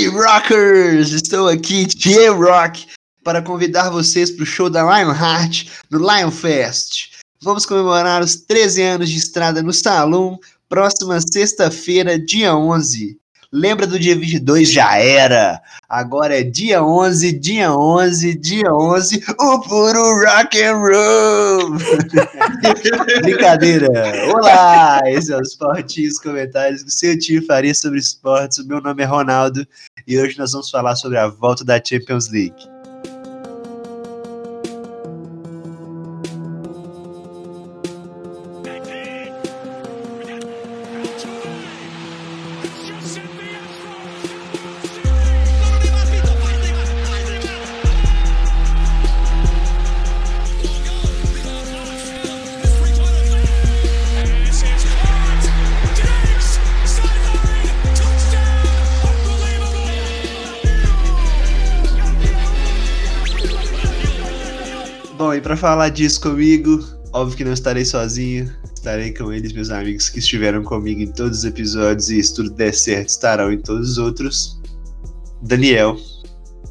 Hey Rockers! Estou aqui, Tiem Rock, para convidar vocês para o show da Lionheart no Lion Fest. Vamos comemorar os 13 anos de estrada no Salão, próxima sexta-feira, dia 11. Lembra do dia 22? Já era! Agora é dia 11, dia 11, dia 11, o puro rock and roll! Brincadeira! Olá! Esse é os fortinhos comentários que o seu tio faria sobre esportes. O meu nome é Ronaldo e hoje nós vamos falar sobre a volta da Champions League. Para falar disso comigo, óbvio que não estarei sozinho, estarei com eles, meus amigos que estiveram comigo em todos os episódios e se tudo der certo estarão em todos os outros. Daniel.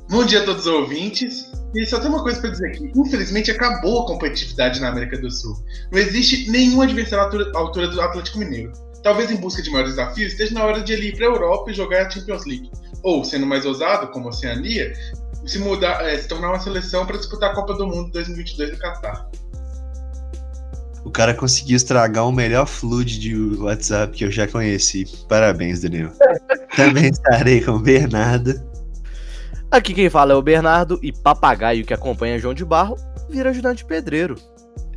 Bom dia a todos os ouvintes. E só tem uma coisa para dizer aqui. Infelizmente acabou a competitividade na América do Sul. Não existe nenhum adversário à altura, do Atlético Mineiro. Talvez em busca de maiores desafios, esteja na hora de ele ir para a Europa e jogar a Champions League. Ou, sendo mais ousado, como a Oceania, se mudar, é, se tornar uma seleção para disputar a Copa do Mundo 2022 no Catar. O cara conseguiu estragar o melhor flood de WhatsApp que eu já conheci. Parabéns, Daniel. Também estarei com o Bernardo. Aqui quem fala é o Bernardo e papagaio que acompanha João de Barro vira ajudante pedreiro.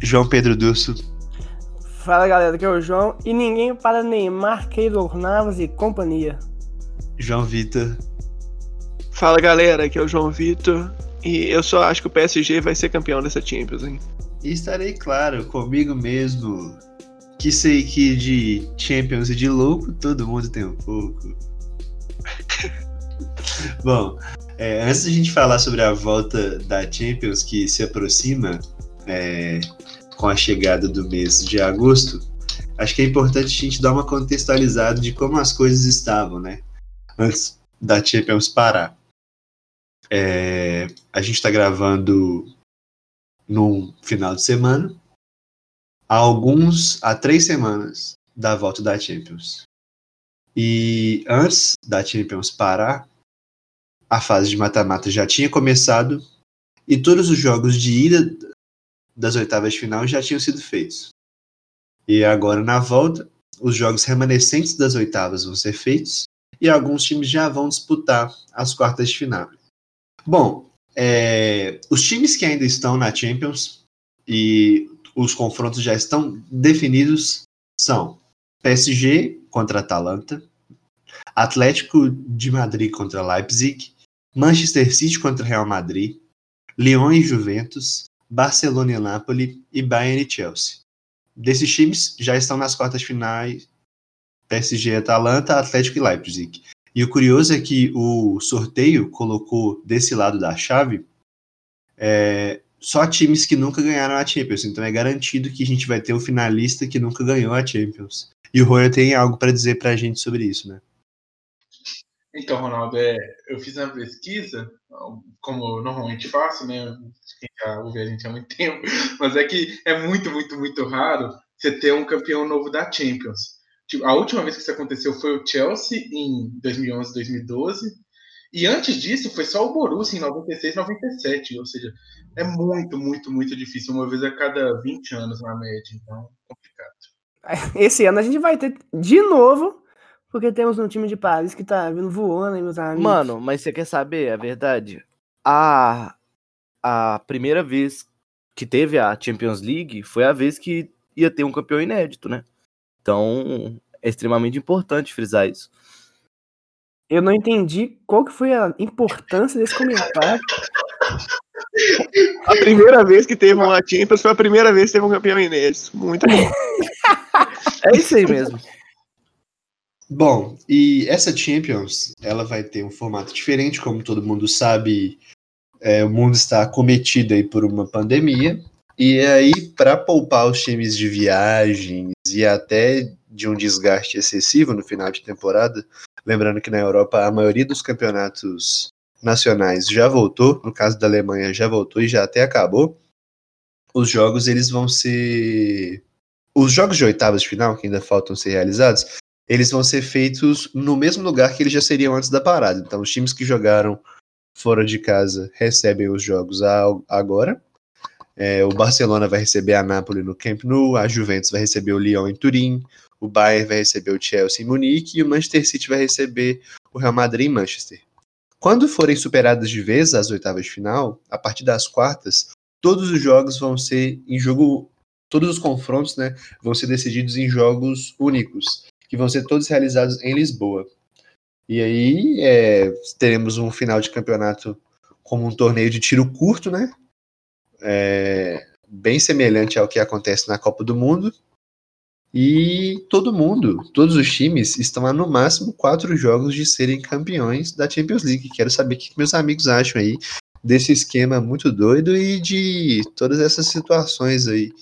João Pedro Dusso. Fala galera, aqui é o João e ninguém para Neymar, Keylor Navas e companhia. João Vitor. Fala galera, aqui é o João Vitor e eu só acho que o PSG vai ser campeão dessa Champions, hein? E estarei, claro, comigo mesmo. Que sei que de Champions e de louco todo mundo tem um pouco. Bom, é, antes da gente falar sobre a volta da Champions que se aproxima é, com a chegada do mês de agosto, acho que é importante a gente dar uma contextualizada de como as coisas estavam, né? Antes da Champions parar. É, a gente está gravando num final de semana, há alguns, há três semanas da volta da Champions. E antes da Champions parar, a fase de mata-mata já tinha começado e todos os jogos de ida das oitavas de final já tinham sido feitos. E agora na volta, os jogos remanescentes das oitavas vão ser feitos e alguns times já vão disputar as quartas de final. Bom, é, os times que ainda estão na Champions e os confrontos já estão definidos são PSG contra Atalanta, Atlético de Madrid contra Leipzig, Manchester City contra Real Madrid, Lyon e Juventus, Barcelona e Napoli e Bayern e Chelsea. Desses times já estão nas quartas finais PSG, Atalanta, Atlético e Leipzig. E o curioso é que o sorteio colocou desse lado da chave é, só times que nunca ganharam a Champions. Então é garantido que a gente vai ter um finalista que nunca ganhou a Champions. E o Royer tem algo para dizer para a gente sobre isso, né? Então, Ronaldo, é, eu fiz uma pesquisa, como eu normalmente faço, né? Quem já ouve a gente há muito tempo, mas é que é muito, muito, muito raro você ter um campeão novo da Champions. Tipo, a última vez que isso aconteceu foi o Chelsea em 2011, 2012. E antes disso foi só o Borussia em 96, 97. Ou seja, é muito, muito, muito difícil. Uma vez a cada 20 anos na média. Então, complicado. Esse ano a gente vai ter de novo, porque temos um time de Paris que tá vindo voando, hein, meus amigos. Mano, mas você quer saber a verdade? A, a primeira vez que teve a Champions League foi a vez que ia ter um campeão inédito, né? Então, é extremamente importante frisar isso. Eu não entendi qual que foi a importância desse comentário. A primeira vez que teve uma Champions foi a primeira vez que teve um campeão inédito. Muito bom. É isso aí mesmo. Bom, e essa Champions, ela vai ter um formato diferente, como todo mundo sabe, é, o mundo está cometido aí por uma pandemia, e aí, para poupar os times de viagens e até de um desgaste excessivo no final de temporada, Lembrando que na Europa a maioria dos campeonatos nacionais já voltou, no caso da Alemanha já voltou e já até acabou. Os jogos eles vão ser os jogos de oitavas de final que ainda faltam ser realizados, eles vão ser feitos no mesmo lugar que eles já seriam antes da parada. Então os times que jogaram fora de casa recebem os jogos agora. É, o Barcelona vai receber a Napoli no Camp Nou, a Juventus vai receber o Lyon em Turim, o Bayern vai receber o Chelsea em Munique e o Manchester City vai receber o Real Madrid em Manchester. Quando forem superadas de vez as oitavas de final, a partir das quartas, todos os jogos vão ser em jogo, todos os confrontos, né, vão ser decididos em jogos únicos, que vão ser todos realizados em Lisboa. E aí é, teremos um final de campeonato como um torneio de tiro curto, né? É, bem semelhante ao que acontece na Copa do Mundo, e todo mundo, todos os times estão a no máximo quatro jogos de serem campeões da Champions League. Quero saber o que meus amigos acham aí desse esquema muito doido e de todas essas situações aí.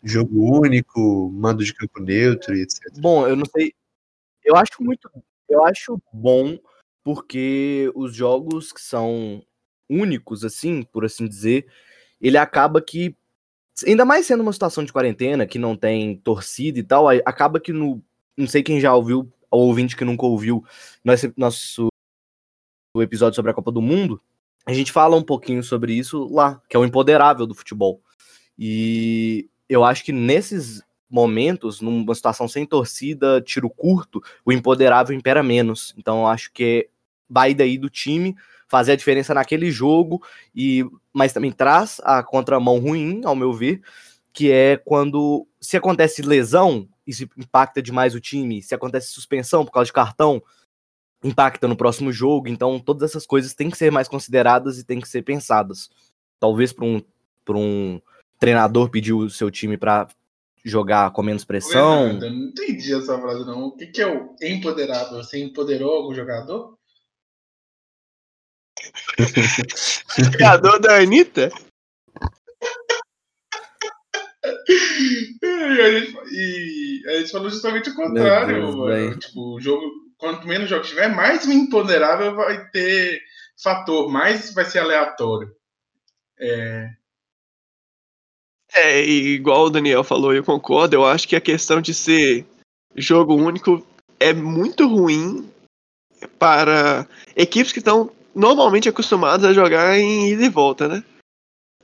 Jogo único, mando de campo neutro e etc. Bom, eu não sei. Eu acho muito. Eu acho bom porque os jogos que são únicos, assim, por assim dizer, ele acaba que Ainda mais sendo uma situação de quarentena, que não tem torcida e tal, acaba que no. Não sei quem já ouviu, ou ouvinte que nunca ouviu nosso, nosso episódio sobre a Copa do Mundo, a gente fala um pouquinho sobre isso lá, que é o empoderável do futebol. E eu acho que nesses momentos, numa situação sem torcida, tiro curto, o empoderável impera menos. Então acho que vai daí do time fazer a diferença naquele jogo, e mas também traz a contramão ruim, ao meu ver, que é quando se acontece lesão, isso impacta demais o time, se acontece suspensão por causa de cartão, impacta no próximo jogo, então todas essas coisas têm que ser mais consideradas e têm que ser pensadas. Talvez para um, um treinador pedir o seu time para jogar com menos pressão. Eu não entendi essa frase, não. O que, que é o empoderável? Você empoderou algum jogador? Jogador da Anitta? e, a gente, e a gente falou justamente o contrário. Deus, tipo, o jogo, quanto menos jogos tiver, mais imponderável vai ter fator, mais vai ser aleatório. É... é, igual o Daniel falou, eu concordo. Eu acho que a questão de ser jogo único é muito ruim para equipes que estão normalmente acostumados a jogar em ida e volta, né?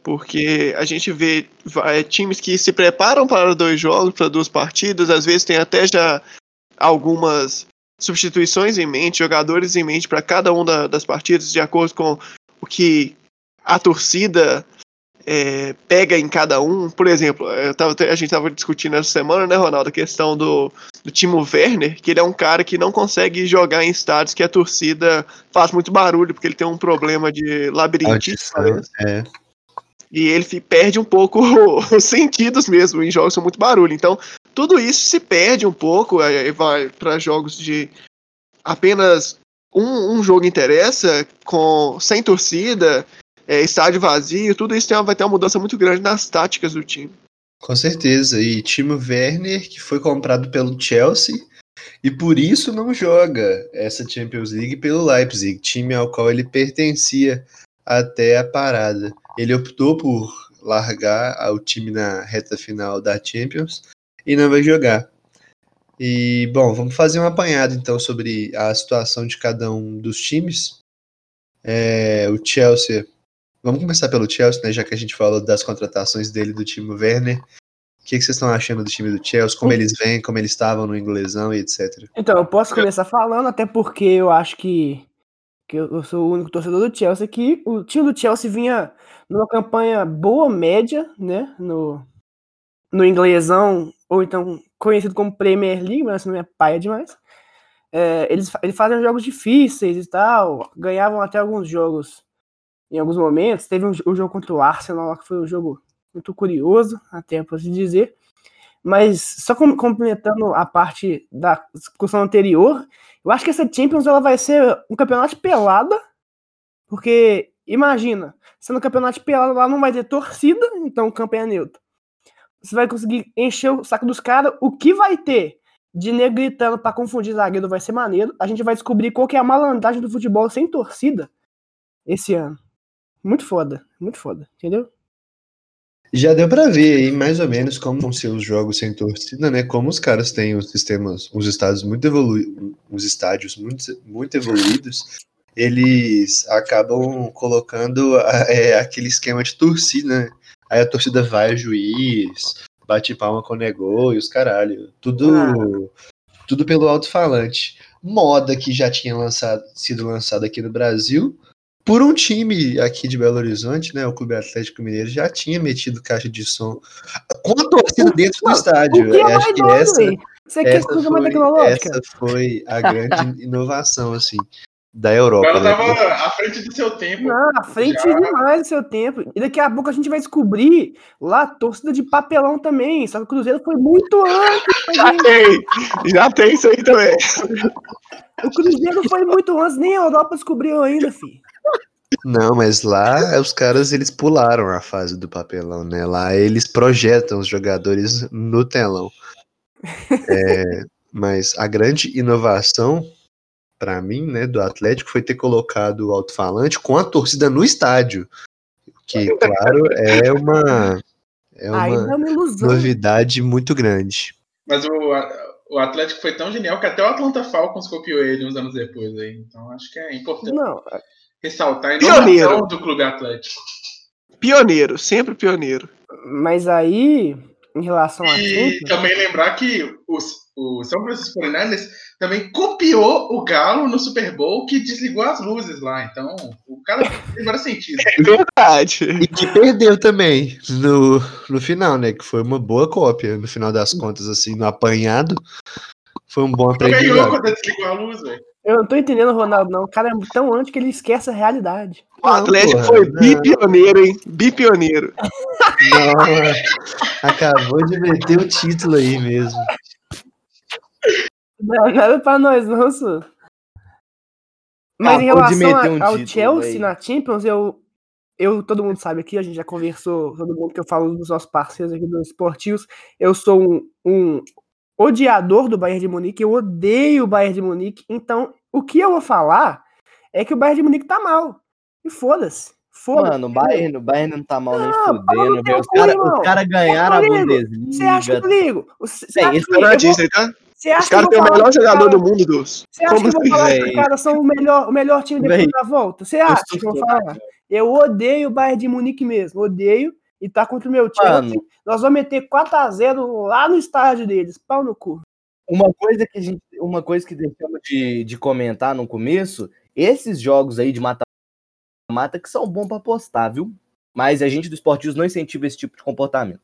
Porque a gente vê vai, times que se preparam para dois jogos, para duas partidas, às vezes tem até já algumas substituições em mente, jogadores em mente para cada uma das partidas, de acordo com o que a torcida é, pega em cada um. Por exemplo, tava, a gente estava discutindo essa semana, né, Ronaldo, a questão do, do Timo Werner, que ele é um cara que não consegue jogar em estádios que a torcida faz muito barulho, porque ele tem um problema de labirintite. É. E ele perde um pouco os sentidos mesmo em jogos que são muito barulho. Então, tudo isso se perde um pouco, vai para jogos de apenas um, um jogo interessa, com sem torcida, é, estádio vazio, tudo isso tem, vai ter uma mudança muito grande nas táticas do time. Com certeza. E Timo Werner, que foi comprado pelo Chelsea, e por isso não joga essa Champions League pelo Leipzig, time ao qual ele pertencia até a parada. Ele optou por largar o time na reta final da Champions e não vai jogar. E bom, vamos fazer um apanhado então sobre a situação de cada um dos times. É, o Chelsea Vamos começar pelo Chelsea, né? Já que a gente falou das contratações dele do time Werner. O que, que vocês estão achando do time do Chelsea? Como eles vêm, como eles estavam no inglesão e etc. Então, eu posso começar falando, até porque eu acho que, que eu sou o único torcedor do Chelsea que o time do Chelsea vinha numa campanha boa, média, né? No, no inglesão, ou então conhecido como Premier League, mas não é paia demais. É, eles, eles fazem jogos difíceis e tal, ganhavam até alguns jogos em alguns momentos. Teve um, jogo contra o Arsenal, que foi um jogo muito curioso, até para se dizer. Mas só com, complementando a parte da discussão anterior, eu acho que essa Champions ela vai ser um campeonato pelada, porque imagina, sendo um campeonato pelado lá não vai ter torcida, então o campo é neutro. Você vai conseguir encher o saco dos caras. O que vai ter de nego gritando pra confundir zagueiro vai ser maneiro. A gente vai descobrir qual que é a malandragem do futebol sem torcida esse ano. Muito foda, muito foda, entendeu? Já deu pra ver aí mais ou menos como vão ser os jogos sem torcida, né? Como os caras têm os sistemas, os estados muito evoluídos, os estádios muito, muito evoluídos, eles acabam colocando é, aquele esquema de torcida, né? Aí a torcida vai ao juiz, bate palma com o negócio e os caralho. Tudo, ah. tudo pelo alto-falante. Moda que já tinha lançado, sido lançada aqui no Brasil, por um time aqui de Belo Horizonte, né? O Clube Atlético Mineiro já tinha metido caixa de som com a torcida dentro do estádio. É acho que essa, essa, foi, essa foi a grande inovação, assim da Europa. Ela tava né? à frente do seu tempo. Não, à frente já. demais do seu tempo. E daqui a pouco a gente vai descobrir lá torcida de papelão também. Só que o Cruzeiro foi muito antes. Já tem, já tem isso aí também. O Cruzeiro foi muito antes, nem a Europa descobriu ainda, filho. Não, mas lá os caras eles pularam a fase do papelão, né? Lá eles projetam os jogadores no telão. É, mas a grande inovação para mim, né, do Atlético foi ter colocado o alto-falante com a torcida no estádio. Que, claro, é uma, é uma, é uma novidade muito grande. Mas o, o Atlético foi tão genial que até o Atlanta Falcons copiou ele uns anos depois aí. Então acho que é importante Não. Ressaltar a inovação pioneiro. do Clube Atlético. Pioneiro, sempre pioneiro. Mas aí, em relação a. E também lembrar que os, o São Francisco 49ers também copiou o Galo no Super Bowl que desligou as luzes lá. Então, o cara tem vários sentidos. É verdade. E que perdeu também no, no final, né? Que foi uma boa cópia, no final das contas, assim, no apanhado. Foi um bom aprendizado. Ganhou quando desligou a luz, velho. Eu não tô entendendo, Ronaldo, não. O cara é tão antes que ele esquece a realidade. O Atlético porra, foi bipioneiro, hein? Bipioneiro. Não, acabou de meter o título aí mesmo. Não, nada pra nós, não, Su. Mas ah, em relação a, ao Chelsea na Champions, eu, eu, todo mundo sabe aqui, a gente já conversou, todo mundo que eu falo dos nossos parceiros aqui dos esportivos, eu sou um, um odiador do Bayern de Munique, eu odeio o Bayern de Munique, então o que eu vou falar é que o Bayern de Munique tá mal. E foda-se. Foda mano, o Bayern, o Bayern não tá mal nem fudendo. Os caras cara ganharam a Bundesliga. Você acha que eu ligo? Você Sim, isso é Disney, tá? Os caras têm o melhor jogador do mundo dos. Você acha Como que eu vou falar que os caras são o melhor, o melhor time depois da volta? Você acha que eu vou falar? Eu odeio o Bayern de Munique mesmo. Odeio. E tá contra o meu time. Mano. Nós vamos meter 4x0 lá no estádio deles. Pau no cu. Uma coisa que a gente. Uma coisa que deixamos de, de comentar no começo, esses jogos aí de mata-mata que são bons para postar, viu? Mas a gente do esportivos não incentiva esse tipo de comportamento.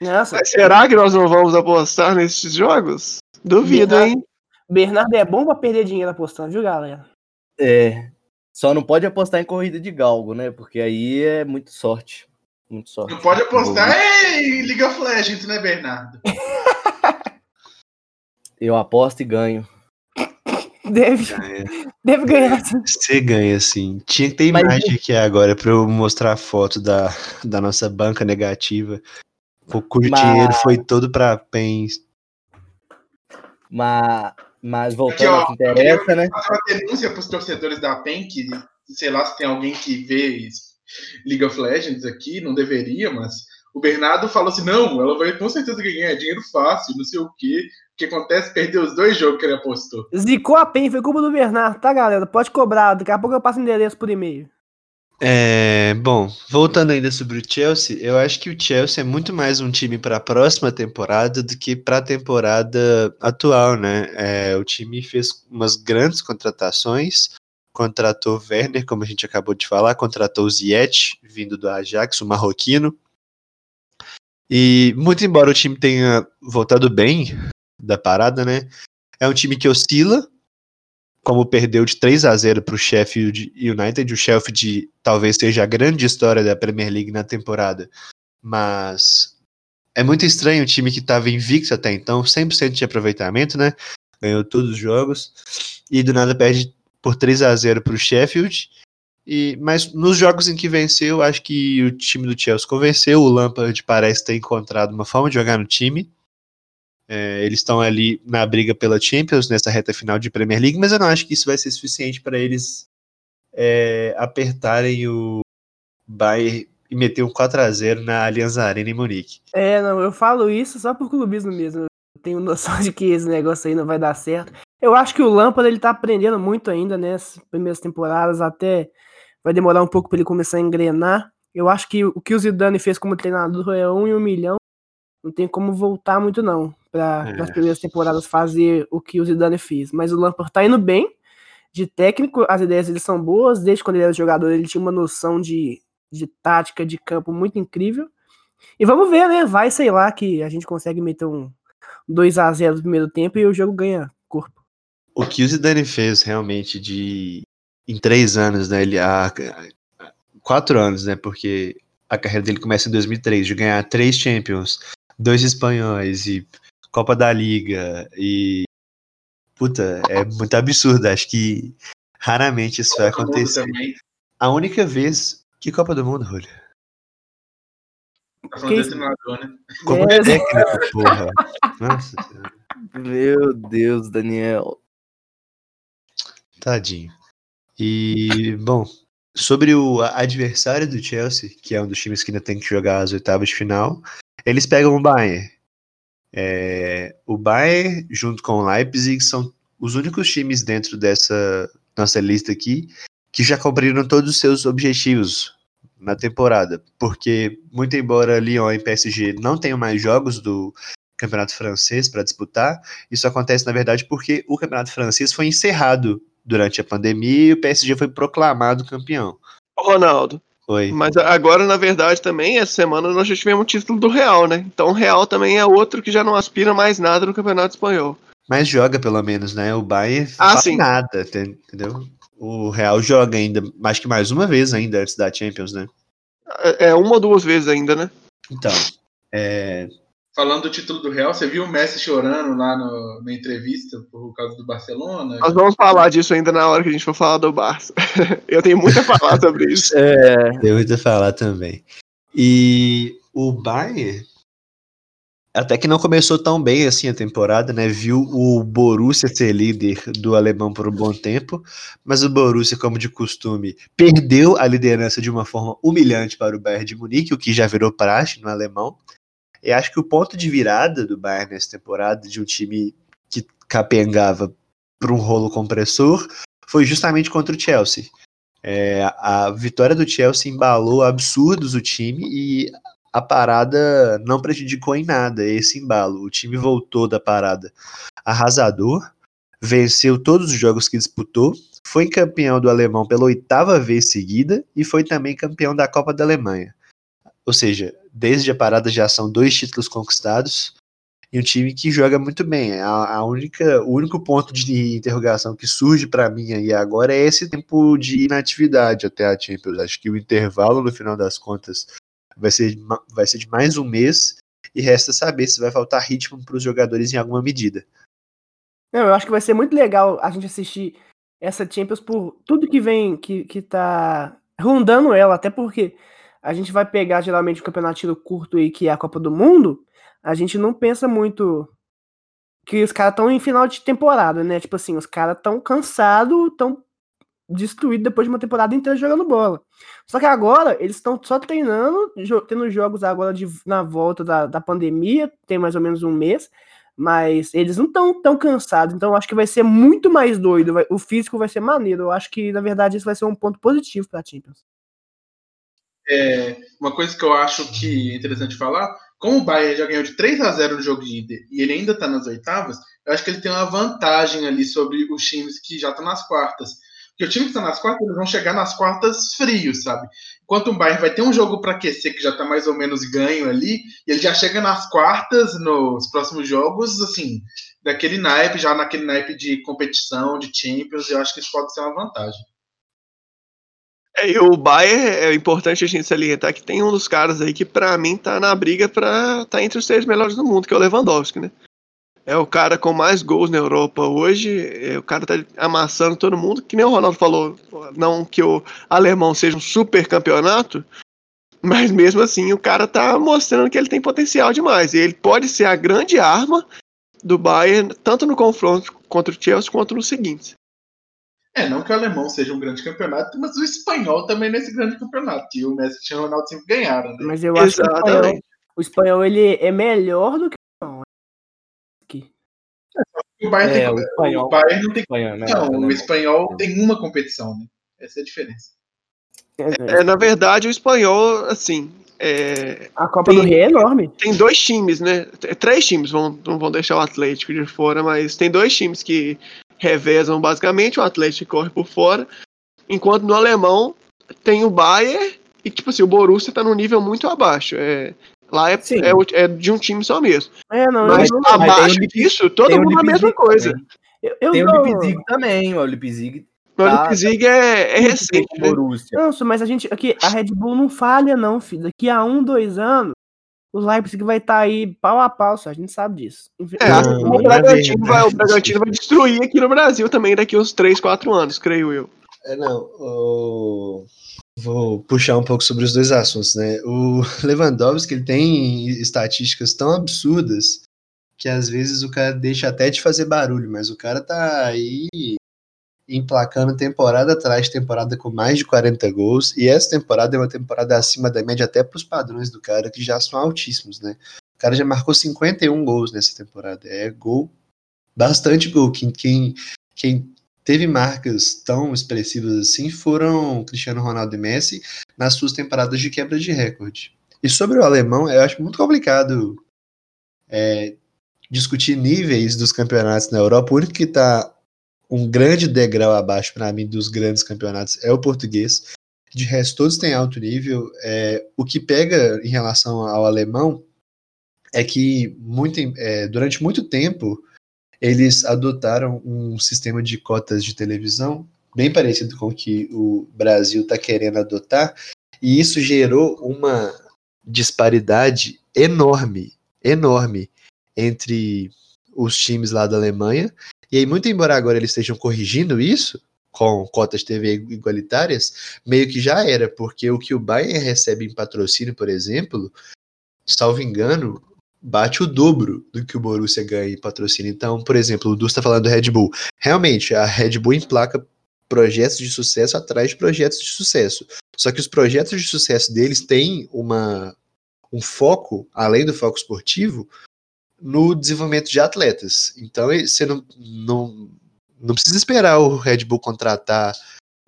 Nossa. Mas será que nós não vamos apostar nesses jogos? Duvido, Bernardo, hein? Bernardo é bom pra perder dinheiro apostando, viu, galera? É. Só não pode apostar em corrida de galgo, né? Porque aí é muito sorte. Muito sorte. Não pode apostar em Liga of Legends, né, Bernardo? Eu aposto e ganho. Deve, ganha. deve ganhar. Você ganha, sim. Tinha que ter Mas... imagem aqui agora para eu mostrar a foto da, da nossa banca negativa, cujo Mas... dinheiro foi todo para PENs mas, mas voltando ao que interessa, né? Fazer uma denúncia para os torcedores da PEN, que sei lá se tem alguém que vê League of Legends aqui, não deveria, mas o Bernardo falou assim: não, ela vai com certeza ganhar dinheiro fácil, não sei o quê. O que acontece? Perdeu os dois jogos que ele apostou. Zicou a PEN, foi culpa do Bernardo, tá, galera? Pode cobrar, daqui a pouco eu passo o endereço por e-mail. É, bom, voltando ainda sobre o Chelsea, eu acho que o Chelsea é muito mais um time para a próxima temporada do que para a temporada atual, né? É, o time fez umas grandes contratações, contratou Werner, como a gente acabou de falar, contratou Ziyech, vindo do Ajax, o marroquino. E muito embora o time tenha voltado bem da parada, né? É um time que oscila, como perdeu de 3 a 0 para o Sheffield United. O Sheffield talvez seja a grande história da Premier League na temporada, mas é muito estranho o time que estava invicto até então, 100% de aproveitamento, né? Ganhou todos os jogos e do nada perde por 3 a 0 para o Sheffield. E, mas nos jogos em que venceu, acho que o time do Chelsea convenceu. O Lampard parece ter encontrado uma forma de jogar no time. É, eles estão ali na briga pela Champions nessa reta final de Premier League, mas eu não acho que isso vai ser suficiente para eles é, apertarem o Bayern e meter um 4 a 0 na Allianz Arena em Munique. É, não, eu falo isso só por clubismo mesmo. Eu tenho noção de que esse negócio aí não vai dar certo. Eu acho que o Lampard ele tá aprendendo muito ainda nessas primeiras temporadas, até vai demorar um pouco para ele começar a engrenar. Eu acho que o que o Zidane fez como treinador é um em um milhão. Não tem como voltar muito não para É. as primeiras temporadas fazer o que o Zidane fez. Mas o Lampard tá indo bem de técnico, as ideias dele são boas. Desde quando ele era jogador, ele tinha uma noção de, de tática de campo muito incrível. E vamos ver, né? Vai, sei lá, que a gente consegue meter um 2 a 0 no primeiro tempo e o jogo ganha. O que o Zidane fez realmente de em três anos, né? Ele há quatro anos, né? Porque a carreira dele começa em 2003, de ganhar três Champions, dois espanhóis e Copa da Liga e puta, é muito absurdo. Acho que raramente isso vai Todo mundo acontecer. A única vez que Copa do Mundo, Rolho. Tá falando Que né? Como É. técnico, porra. Nossa senhora. Meu Deus, Daniel. Tadinho. E, bom, sobre o adversário do Chelsea, que é um dos times que ainda tem que jogar as oitavas de final, eles pegam o Bayern. É, o Bayern, junto com o Leipzig, são os únicos times dentro dessa nossa lista aqui que já cumpriram todos os seus objetivos na temporada. Porque, muito embora Lyon e PSG não tenham mais jogos do Campeonato Francês para disputar, isso acontece, na verdade, porque o Campeonato Francês foi encerrado durante a pandemia e o PSG foi proclamado campeão. Ronaldo, Foi. mas agora, na verdade, também, essa semana nós já tivemos o título do Real, né? Então o Real também é outro que já não aspira mais nada no Campeonato Espanhol. Mas joga pelo menos, né? O Bayern Ah, faz sim. nada, entendeu? O Real joga ainda, acho que mais uma vez ainda antes da Champions, né? É é uma ou duas vezes ainda, né? Então, é, Falando do título do Real, você viu o Messi chorando lá no- na entrevista por causa do Barcelona? Nós vamos falar disso ainda na hora que a gente for falar do Barça. Eu tenho muito a falar sobre isso. É, Tem muito a falar também. E o Bayern até que não começou tão bem assim a temporada, né? Viu o Borussia ser líder do alemão por um bom tempo, mas o Borussia, como de costume, perdeu a liderança de uma forma humilhante para o Bayern de Munique, o que já virou praxe no alemão. E acho que o ponto de virada do Bayern nessa temporada, de um time que capengava para um rolo compressor, foi justamente contra o Chelsea. É, a vitória do Chelsea embalou absurdos o time e a parada não prejudicou em nada esse embalo. O time voltou da parada arrasador, venceu todos os jogos que disputou, foi campeão do alemão pela oitava vez seguida e foi também campeão da Copa da Alemanha. Ou seja, desde a parada já são dois títulos conquistados e um time que joga muito bem. A, a única, o único ponto de interrogação que surge para mim aí agora é esse tempo de inatividade até a Champions. Acho que o intervalo, no final das contas, vai ser, vai ser de mais um mês e resta saber se vai faltar ritmo para os jogadores em alguma medida. Não, eu acho que vai ser muito legal a gente assistir essa Champions por tudo que vem, que, que tá rondando ela, até porque a gente vai pegar geralmente o campeonato curto aí, que é a Copa do Mundo, a gente não pensa muito que os caras estão em final de temporada, né? Tipo assim, os caras estão cansados, estão destruídos depois de uma temporada inteira jogando bola. Só que agora eles estão só treinando, tendo jogos agora de, na volta da, da pandemia, tem mais ou menos um mês, mas eles não estão tão cansados, então acho que vai ser muito mais doido, vai- o físico vai ser maneiro. Eu acho que, na verdade, isso vai ser um ponto positivo para a Champions. É, uma coisa que eu acho que é interessante falar, como o Bayern já ganhou de 3 a 0 no jogo de ida e ele ainda está nas oitavas, eu acho que ele tem uma vantagem ali sobre os times que já estão nas quartas. Porque o time que está nas quartas, eles vão chegar nas quartas frios, sabe? Enquanto o Bayern vai ter um jogo para aquecer que já está mais ou menos ganho ali, e ele já chega nas quartas nos próximos jogos, assim, daquele naipe, já naquele naipe de competição, de Champions, eu acho que isso pode ser uma vantagem. É, e o Bayern é importante a gente salientar que tem um dos caras aí que pra mim tá na briga pra tá entre os três melhores do mundo, que é o Lewandowski, né? É o cara com mais gols na Europa hoje, é, o cara tá amassando todo mundo, que nem o Ronaldo falou, não que o alemão seja um super campeonato, mas mesmo assim o cara tá mostrando que ele tem potencial demais, e ele pode ser a grande arma do Bayern, tanto no confronto contra o Chelsea quanto no seguinte. É, não que o alemão seja um grande campeonato, mas o espanhol também nesse grande campeonato. E o Messi e o Ronaldo sempre ganharam, né? Mas eu acho que o espanhol, Exatamente. o espanhol ele é melhor do que O Bayern, É, tem, o espanhol. o Bayern não tem Espanha, né? Não, o Né? espanhol tem uma competição, né? Essa é a diferença. É, na verdade, o espanhol, assim, é, A Copa tem- do Rei é enorme. tem dois times, né? Três times, vão, não vão deixar o Atlético de fora, mas tem dois times que revezam basicamente, o Atlético corre por fora, enquanto no alemão tem o Bayern e, tipo assim, o Borussia tá num nível muito abaixo. É, lá é, é, o- é de um time só mesmo. É, não, Mas tem abaixo o Lip- disso, todo o mundo a mesma coisa. eu, eu Tem o dou- Leipzig também, o Leipzig Mas Tá, o Leipzig é, é recente, o né? Borussia. Não, mas a gente aqui, a Red Bull não falha, não, filho. Daqui a um, dois anos, o Leipzig vai estar aí pau a pau, só a gente sabe disso. É, assim o na Bragantino, vai, o Bragantino vai destruir aqui no Brasil também daqui uns 3, 4 anos, creio eu. É, não, o- vou puxar um pouco sobre os dois assuntos, né? O Lewandowski ele tem estatísticas tão absurdas que às vezes o cara deixa até de fazer barulho, mas o cara tá aí emplacando temporada atrás temporada com mais de 40 gols, e essa temporada é uma temporada acima da média até para os padrões do cara, que já são altíssimos, né? O cara já marcou 51 gols nessa temporada, é gol, bastante gol. Quem, quem, quem teve marcas tão expressivas assim foram Cristiano Ronaldo e Messi nas suas temporadas de quebra de recorde. E sobre o alemão, eu acho muito complicado é, discutir níveis dos campeonatos na Europa. O único que está um grande degrau abaixo para mim dos grandes campeonatos é o português. De resto, todos têm alto nível. É, o que pega em relação ao alemão é que muito, é, durante muito tempo eles adotaram um sistema de cotas de televisão bem parecido com o que o Brasil está querendo adotar, e isso gerou uma disparidade enorme, enorme entre os times lá da Alemanha. E aí, muito embora agora eles estejam corrigindo isso com cotas TV igualitárias, meio que já era, porque o que o Bayern recebe em patrocínio, por exemplo, salvo engano, bate o dobro do que o Borussia ganha em patrocínio. Então, por exemplo, o Du está falando do Red Bull. Realmente, a Red Bull emplaca projetos de sucesso atrás de projetos de sucesso. Só que os projetos de sucesso deles têm uma, um foco, além do foco esportivo, no desenvolvimento de atletas. Então, você não, não, não precisa esperar o Red Bull contratar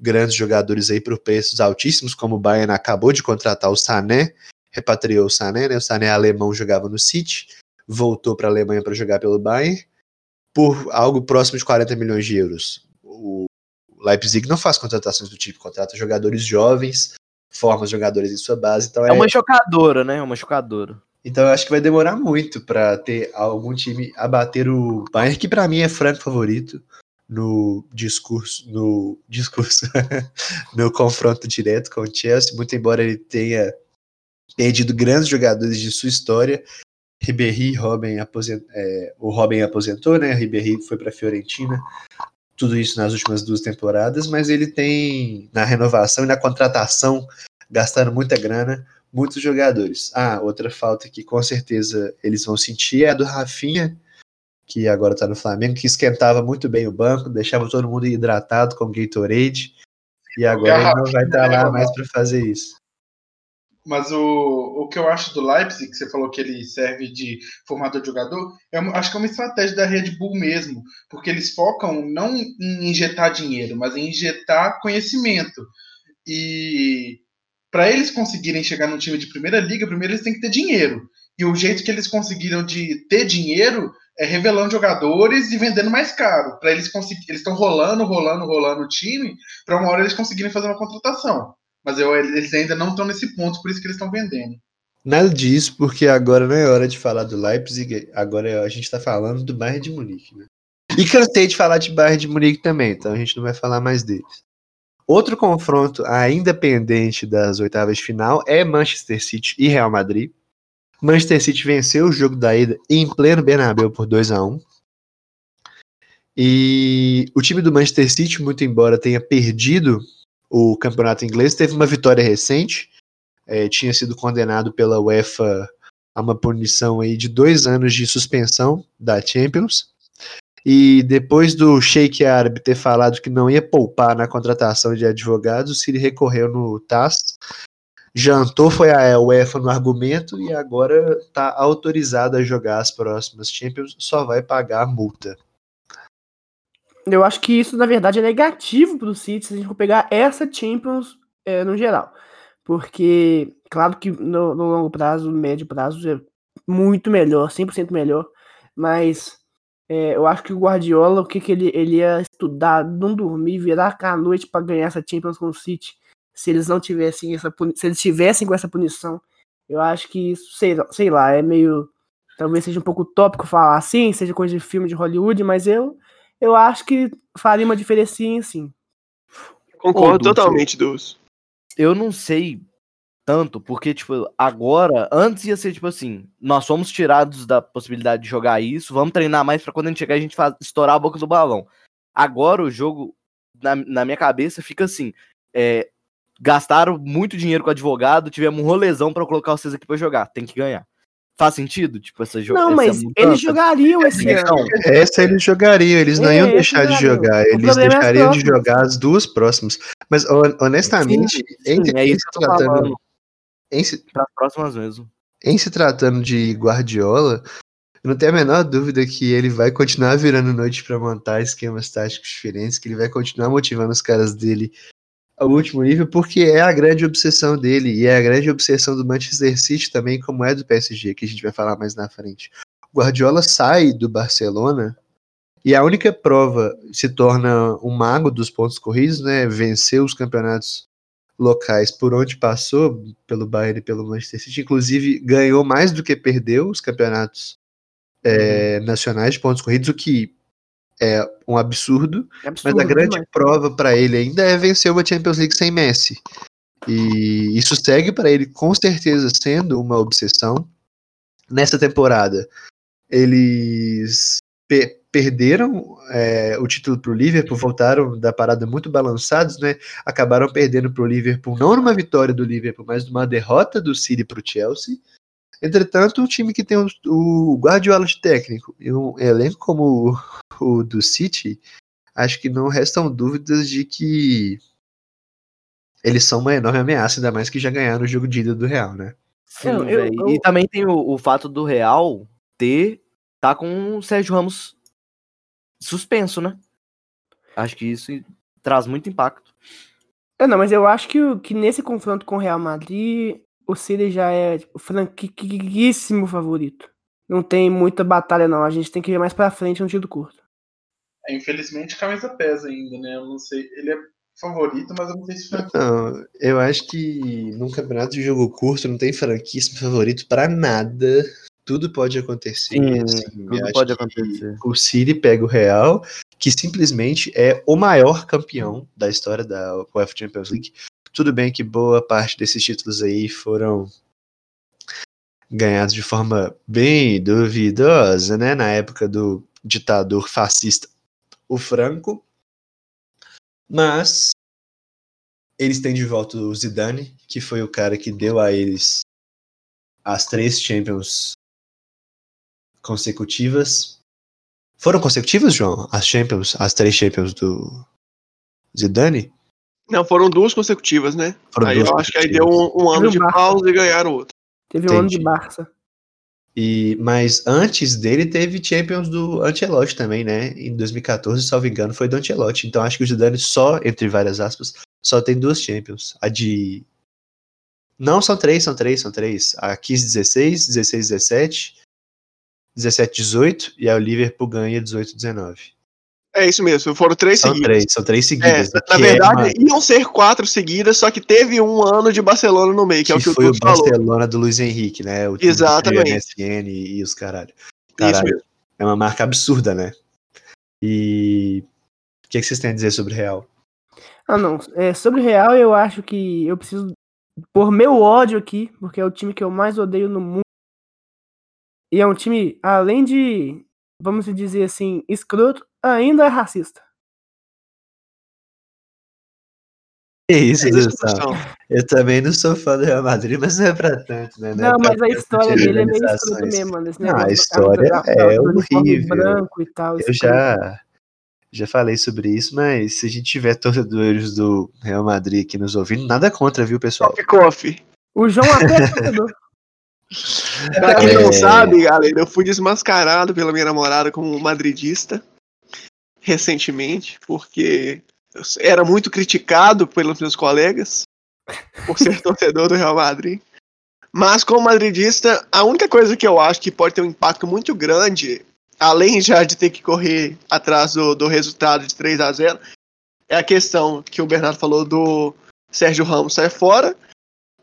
grandes jogadores aí por preços altíssimos, como o Bayern acabou de contratar o Sané, repatriou o Sané, né? O Sané alemão jogava no City, voltou para a Alemanha para jogar pelo Bayern por algo próximo de 40 milhões de euros. O Leipzig não faz contratações do tipo, contrata jogadores jovens, forma os jogadores em sua base, então É uma chocadora, né? É uma chocadora. Então eu acho que vai demorar muito para ter algum time abater o Bayern, que para mim é franco favorito no discurso, no discurso, no confronto direto com o Chelsea, muito embora ele tenha perdido grandes jogadores de sua história. Ribéry, Robin é, o Robin aposentou, né? Ribéry foi para Fiorentina. Tudo isso nas últimas duas temporadas, mas ele tem na renovação e na contratação gastando muita grana muitos jogadores. Ah, outra falta que com certeza eles vão sentir é a do Rafinha, que agora tá no Flamengo, que esquentava muito bem o banco, deixava todo mundo hidratado com Gatorade, e agora ele não vai estar lá mais para fazer isso. Mas o, o que eu acho do Leipzig, que você falou que ele serve de formador de jogador, é uma- acho que é uma estratégia da Red Bull mesmo, porque eles focam não em injetar dinheiro, mas em injetar conhecimento. E para eles conseguirem chegar num time de primeira liga, primeiro eles têm que ter dinheiro. E o jeito que eles conseguiram de ter dinheiro é revelando jogadores e vendendo mais caro. Para eles conseguirem, eles estão rolando, rolando, rolando o time, para uma hora eles conseguirem fazer uma contratação. Mas eu, eles ainda não estão nesse ponto, por isso que eles estão vendendo. Nada disso, porque agora não é hora de falar do Leipzig, agora a gente está falando do Bayern de Munique. Né? E cansei de falar de Bayern de Munique também, então a gente não vai falar mais deles. Outro confronto ainda pendente das oitavas de final é Manchester City e Real Madrid. Manchester City venceu o jogo da ida em pleno Bernabéu por 2 a 1 E o time do Manchester City, muito embora tenha perdido o campeonato inglês, teve uma vitória recente. É, tinha sido condenado pela UEFA a uma punição aí de dois anos de suspensão da Champions. E depois do Sheik Árabe ter falado que não ia poupar na contratação de advogados, o City recorreu no TAS, jantou foi a UEFA no argumento e agora está autorizado a jogar as próximas Champions, só vai pagar a multa. Eu acho que isso, na verdade, é negativo para o City se a gente for pegar essa Champions é, no geral. Porque, claro que no, no, longo prazo, no médio prazo, é muito melhor, 100% melhor. Mas é, eu acho que o Guardiola, o que, que ele, ele ia estudar, não dormir, virar a noite para ganhar essa Champions com o City, se eles não tivessem essa se eles tivessem com essa punição, eu acho que isso, sei, sei lá, é meio. Talvez seja um pouco tópico falar assim, seja coisa de filme de Hollywood, mas eu eu acho que faria uma diferencinha, sim. Concordo totalmente, Dulce. Eu não sei tanto, porque, tipo, agora, antes ia ser, tipo assim, nós fomos tirados da possibilidade de jogar isso, vamos treinar mais para quando a gente chegar a gente faz, estourar a boca do balão. Agora o jogo, na, na minha cabeça, fica assim, é, gastaram muito dinheiro com advogado, tivemos um rolezão para colocar vocês aqui para jogar, tem que ganhar. Faz sentido? Tipo, essa jogo. Não, mas eles jogariam esse ano. Essa eles jogariam, eles não é, iam deixar de jogar. Eles é deixariam é de jogar as duas próximas. Mas, honestamente, sim, sim, em, é isso se tratando. Em se, para as próximas mesmo. Em se tratando de Guardiola, eu não tenho a menor dúvida que ele vai continuar virando noite para montar esquemas táticos diferentes, que ele vai continuar motivando os caras dele ao último nível, porque é a grande obsessão dele e é a grande obsessão do Manchester City também, como é do PSG, que a gente vai falar mais na frente. O Guardiola sai do Barcelona e a única prova se torna um mago dos pontos corridos, né? Venceu os campeonatos locais por onde passou, pelo Bayern e pelo Manchester City, inclusive ganhou mais do que perdeu os campeonatos é, nacionais de pontos corridos, o que é um absurdo, é absurdo mas a grande demais. prova para ele ainda é vencer uma Champions League sem Messi. E isso segue para ele com certeza sendo uma obsessão. Nessa temporada, eles perderam é, o título para o Liverpool, voltaram da parada muito balançados, né? Acabaram perdendo para o Liverpool, não numa vitória do Liverpool, mas numa derrota do City para o Chelsea. Entretanto, o time que tem o, o Guardiola de técnico e um elenco como o, o do City, acho que não restam dúvidas de que eles são uma enorme ameaça, ainda mais que já ganharam o jogo de ida do Real, né? Sim, eu, eu... E também tem o, o, fato do Real ter tá com o Sérgio Ramos suspenso, né? Acho que isso traz muito impacto. É, não, mas eu acho que, que nesse confronto com o Real Madrid, o City já é tipo, franquíssimo favorito. Não tem muita batalha, não. A gente tem que ver mais pra frente um tiro curto. É, infelizmente, a camisa pesa ainda, né? Eu não sei. Ele é favorito, mas eu não sei se foi. Não, eu acho que num campeonato de jogo curto não tem franquíssimo favorito para nada. Tudo pode acontecer. Sim, assim, tudo pode acontecer. O City pega o Real, que simplesmente é o maior campeão da história da UEFA Champions League. Tudo bem que boa parte desses títulos aí foram ganhados de forma bem duvidosa, né? Na época do ditador fascista, o Franco. Mas eles têm de volta o Zidane, que foi o cara que deu a eles as três Champions consecutivas. Foram consecutivas, João? As Champions, as três Champions do Zidane? Não, foram duas consecutivas, né? Foram aí eu acho que aí deu um, um ano de pausa e ganharam outro. Teve Entendi. um ano de Barça. E, mas antes dele teve Champions do Ancelotti também, né? Em 2014, salvo engano, foi do Ancelotti. Então acho que o Zidane só, entre várias aspas, só tem duas Champions. A de. Não, são três, são três, são três. A 15-16, 16-17, 17-18 e a o Liverpool ganha 18-19. É isso mesmo, foram três são seguidas. Três, são três seguidas. É, na verdade, é uma... iam ser quatro seguidas, só que teve um ano de Barcelona no meio, que, que é o que foi o Barcelona falou. do Luiz Henrique, né? O Exatamente. MSN e os caralho. caralho. Isso mesmo. É uma marca absurda, né? E o que, é que vocês têm a dizer sobre o Real? Ah, não. É, sobre o Real, eu acho que eu preciso pôr meu ódio aqui, porque é o time que eu mais odeio no mundo. E é um time, além de, vamos dizer assim, escroto, ainda é racista. Que isso, É. Gustavo. Eu também não sou fã do Real Madrid, mas não é pra tanto, né? Não, é pra mas a história de dele é meio escroto mesmo, mano. Esse Não, a história da- é uniforme horrível. branco e tal. Eu já, já falei sobre isso, mas se a gente tiver torcedores do Real Madrid aqui nos ouvindo, nada contra, viu, pessoal? Coffee Coffee. O João até é torcedor. Pra quem não É. sabe, galera, eu fui desmascarado pela minha namorada como madridista recentemente, porque era muito criticado pelos meus colegas por ser torcedor do Real Madrid. Mas como madridista, a única coisa que eu acho que pode ter um impacto muito grande, além já de ter que correr atrás do, do resultado de 3 a 0 é a questão que o Bernardo falou do Sérgio Ramos sair fora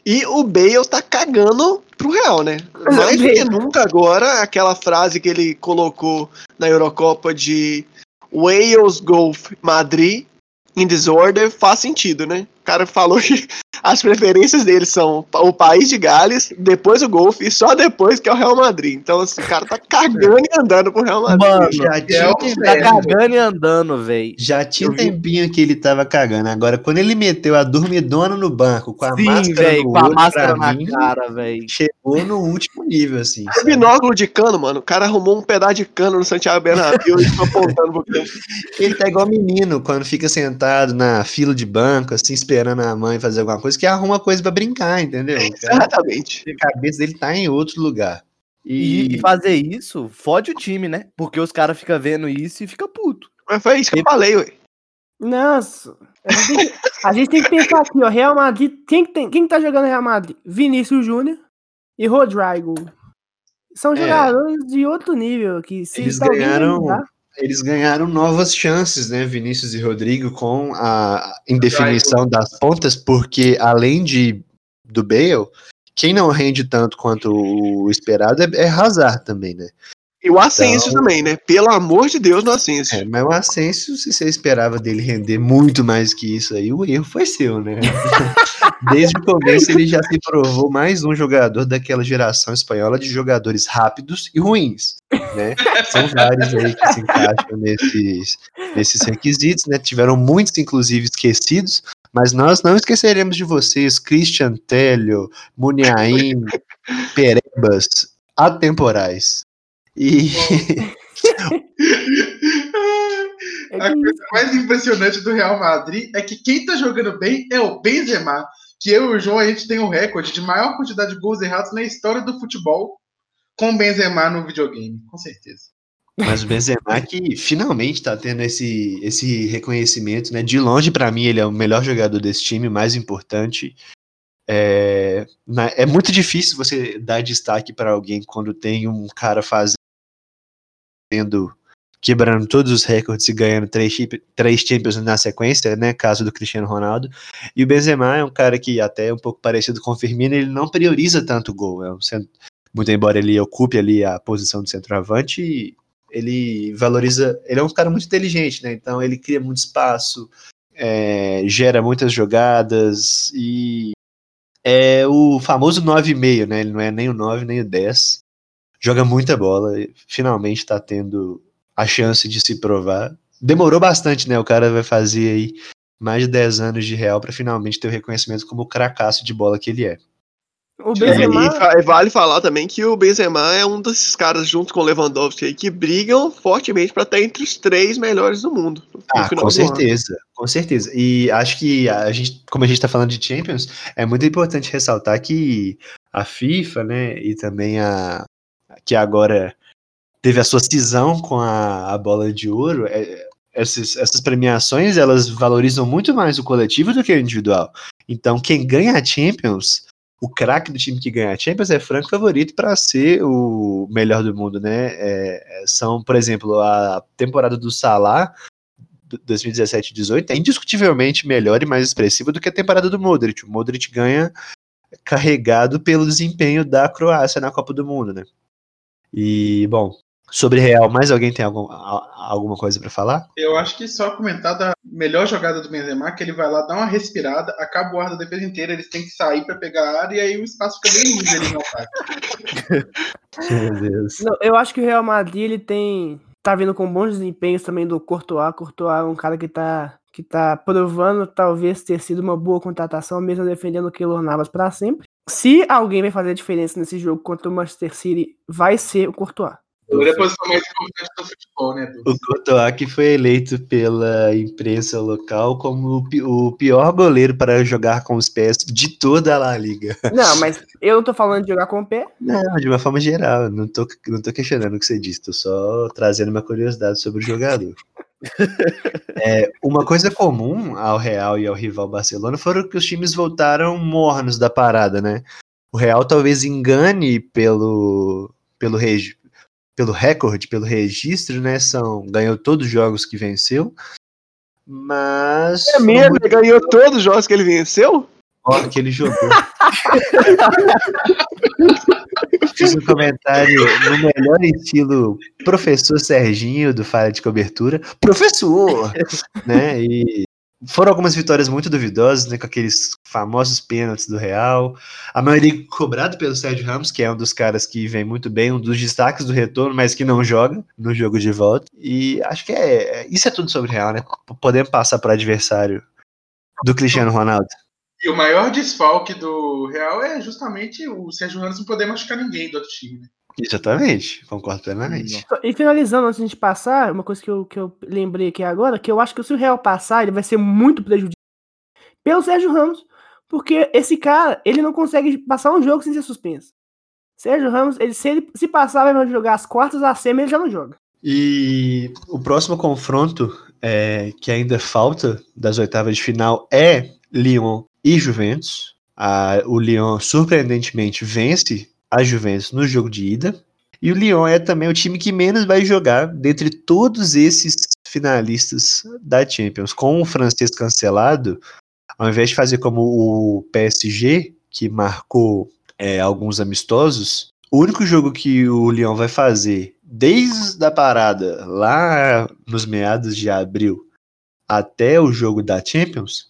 e o Bale tá cagando pro Real, né? Mais do que nunca agora, aquela frase que ele colocou na Eurocopa de Wales Golf Madrid in disorder faz sentido, né? O cara falou que as preferências dele são o país de Gales, depois o Golf e só depois que é o Real Madrid. Então, assim, o cara tá cagando e andando pro Real Madrid. Mano, Já tinha, um tá cagando e andando, velho. já tinha um tempinho que ele tava cagando. Agora, quando ele meteu a dormidona no banco com a Sim, máscara velho, no com a olho, máscara pra na mim, cara, velho. chegou no último nível, assim. É binóculo de cano, mano. O cara arrumou um pedaço de cano no Santiago Bernabéu e ficou apontando pro campo. Ele tá igual menino, quando fica sentado na fila de banco, assim, esperando a mãe fazer alguma coisa, que arruma coisa pra brincar, entendeu? O cara- Exatamente. a cabeça dele tá em outro lugar. E, E, fazer isso fode o time, né? Porque os caras ficam vendo isso e fica puto. Mas foi isso que eu falei, ué. Nossa. A gente, tem que, a gente tem que pensar aqui, ó. Real Madrid. Quem, que tem, quem que tá jogando Real Madrid? Vinícius Júnior e Rodrigo. São É. jogadores de outro nível. Que se Eles ganharam- lembrar- eles ganharam novas chances, né, Vinícius e Rodrigo, com a indefinição das pontas, porque além de do Bale, quem não rende tanto quanto o esperado é, é Hazard também, né? E o Asensio Então- também, né? Pelo amor de Deus, no Asensio. É, mas o Asensio, se você esperava dele render muito mais que isso aí, o erro foi seu, né? Desde o começo ele já se provou mais um jogador daquela geração espanhola de jogadores rápidos e ruins, né? São vários aí que se encaixam nesses, nesses requisitos, né? Tiveram muitos, inclusive, esquecidos, mas nós não esqueceremos de vocês, Christian Telio, Muniain, Perebas, atemporais. E A coisa mais impressionante do Real Madrid é que quem tá jogando bem é o Benzema, que eu e o João a gente tem o recorde de maior quantidade de gols errados na história do futebol com o Benzema no videogame, com certeza. Mas o Benzema que finalmente tá tendo esse, esse reconhecimento, né? De longe, pra mim, ele é o melhor jogador desse time, mais importante. É, é muito difícil você dar destaque pra alguém quando tem um cara fazendo, quebrando todos os recordes e ganhando três, três Champions na sequência, né? Caso do Cristiano Ronaldo. E o Benzema é um cara que até é um pouco parecido com o Firmino, ele não prioriza tanto o gol. É um cent- muito embora ele ocupe ali a posição de centroavante, ele valoriza. Ele é um cara muito inteligente, né? Então ele cria muito espaço, é, gera muitas jogadas e é o famoso 9,5, né? Ele não é nem o 9 nem o 10. Joga muita bola, finalmente está tendo a chance de se provar. Demorou bastante, né? O cara vai fazer aí mais de 10 anos de Real para finalmente ter o reconhecimento como o cracaço de bola que ele é. o É, Benzema. e vale falar também que o Benzema é um desses caras, junto com o Lewandowski, aí, que brigam fortemente para estar entre os três melhores do mundo. Ah, com do ano. certeza, com certeza. E acho que a gente, como a gente tá falando de Champions, é muito importante ressaltar que a FIFA, né, e também a que agora teve a sua cisão com a, a bola de ouro, é- essas, essas premiações elas valorizam muito mais o coletivo do que o individual. Então, quem ganha a Champions, o craque do time que ganha a Champions é franco favorito para ser o melhor do mundo, né? É, é, são, por exemplo, a temporada do Salah 2017 18 é indiscutivelmente melhor e mais expressiva do que a temporada do Modric. O Modric ganha carregado pelo desempenho da Croácia na Copa do Mundo, né? E, bom, sobre Real, mais alguém tem algum, alguma coisa para falar? Eu acho que só comentar da melhor jogada do Benzema, que ele vai lá dar uma respirada, acaba o ar da defesa inteira, eles têm que sair para pegar a área e aí o espaço fica bem livre ali no ataque. Meu Deus. Não, eu acho que o Real Madrid ele tem tá vindo com bons desempenhos também do Courtois. Courtois é um cara que tá que tá provando talvez ter sido uma boa contratação, mesmo defendendo o Keylor Navas para sempre. Se alguém vai fazer a diferença nesse jogo contra o Manchester City, vai ser o Courtois. Ele é a posição mais importante do futebol, né? O Courtois que foi eleito pela imprensa local como o pior goleiro para jogar com os pés de toda a La Liga. Não, mas eu não tô falando de jogar com o pé. Não, de uma forma geral, não tô, não tô questionando o que você disse, tô só trazendo uma curiosidade sobre o jogador. É, uma coisa comum ao Real e ao rival Barcelona foram que os times voltaram mornos da parada, né? O Real talvez engane pelo, pelo, regi- pelo recorde, pelo registro, né? São, ganhou todos os jogos que venceu, mas É mesmo, ele ganhou todos os jogos que ele venceu? Ó, que ele jogou. Fiz um comentário no melhor estilo professor Serginho do Falha de Cobertura. Professor! né? E foram algumas vitórias muito duvidosas, né? Com aqueles famosos pênaltis do Real. A maioria cobrado pelo Sérgio Ramos, que é um dos caras que vem muito bem, um dos destaques do retorno, mas que não joga no jogo de volta. E acho que é. Isso é tudo sobre o Real, né? Podemos passar para adversário do Cristiano Ronaldo. E o maior desfalque do Real é justamente o Sérgio Ramos não poder machucar ninguém do outro time. Né? Exatamente, concordo plenamente. E finalizando, antes de a gente passar, uma coisa que eu, que eu lembrei aqui agora, que eu acho que se o Real passar, ele vai ser muito prejudicado pelo Sérgio Ramos, porque esse cara, ele não consegue passar um jogo sem ser suspenso. Sérgio Ramos, ele, se ele se passar, vai jogar as quartas, a semi, ele já não joga. E o próximo confronto é, que ainda falta das oitavas de final é Lyon e Juventus. A- o Lyon, surpreendentemente, vence a Juventus no jogo de ida. E o Lyon é também o time que menos vai jogar dentre todos esses finalistas da Champions. Com o francês cancelado, ao invés de fazer como o PSG, que marcou é, alguns amistosos, o único jogo que o Lyon vai fazer desde a parada lá nos meados de abril até o jogo da Champions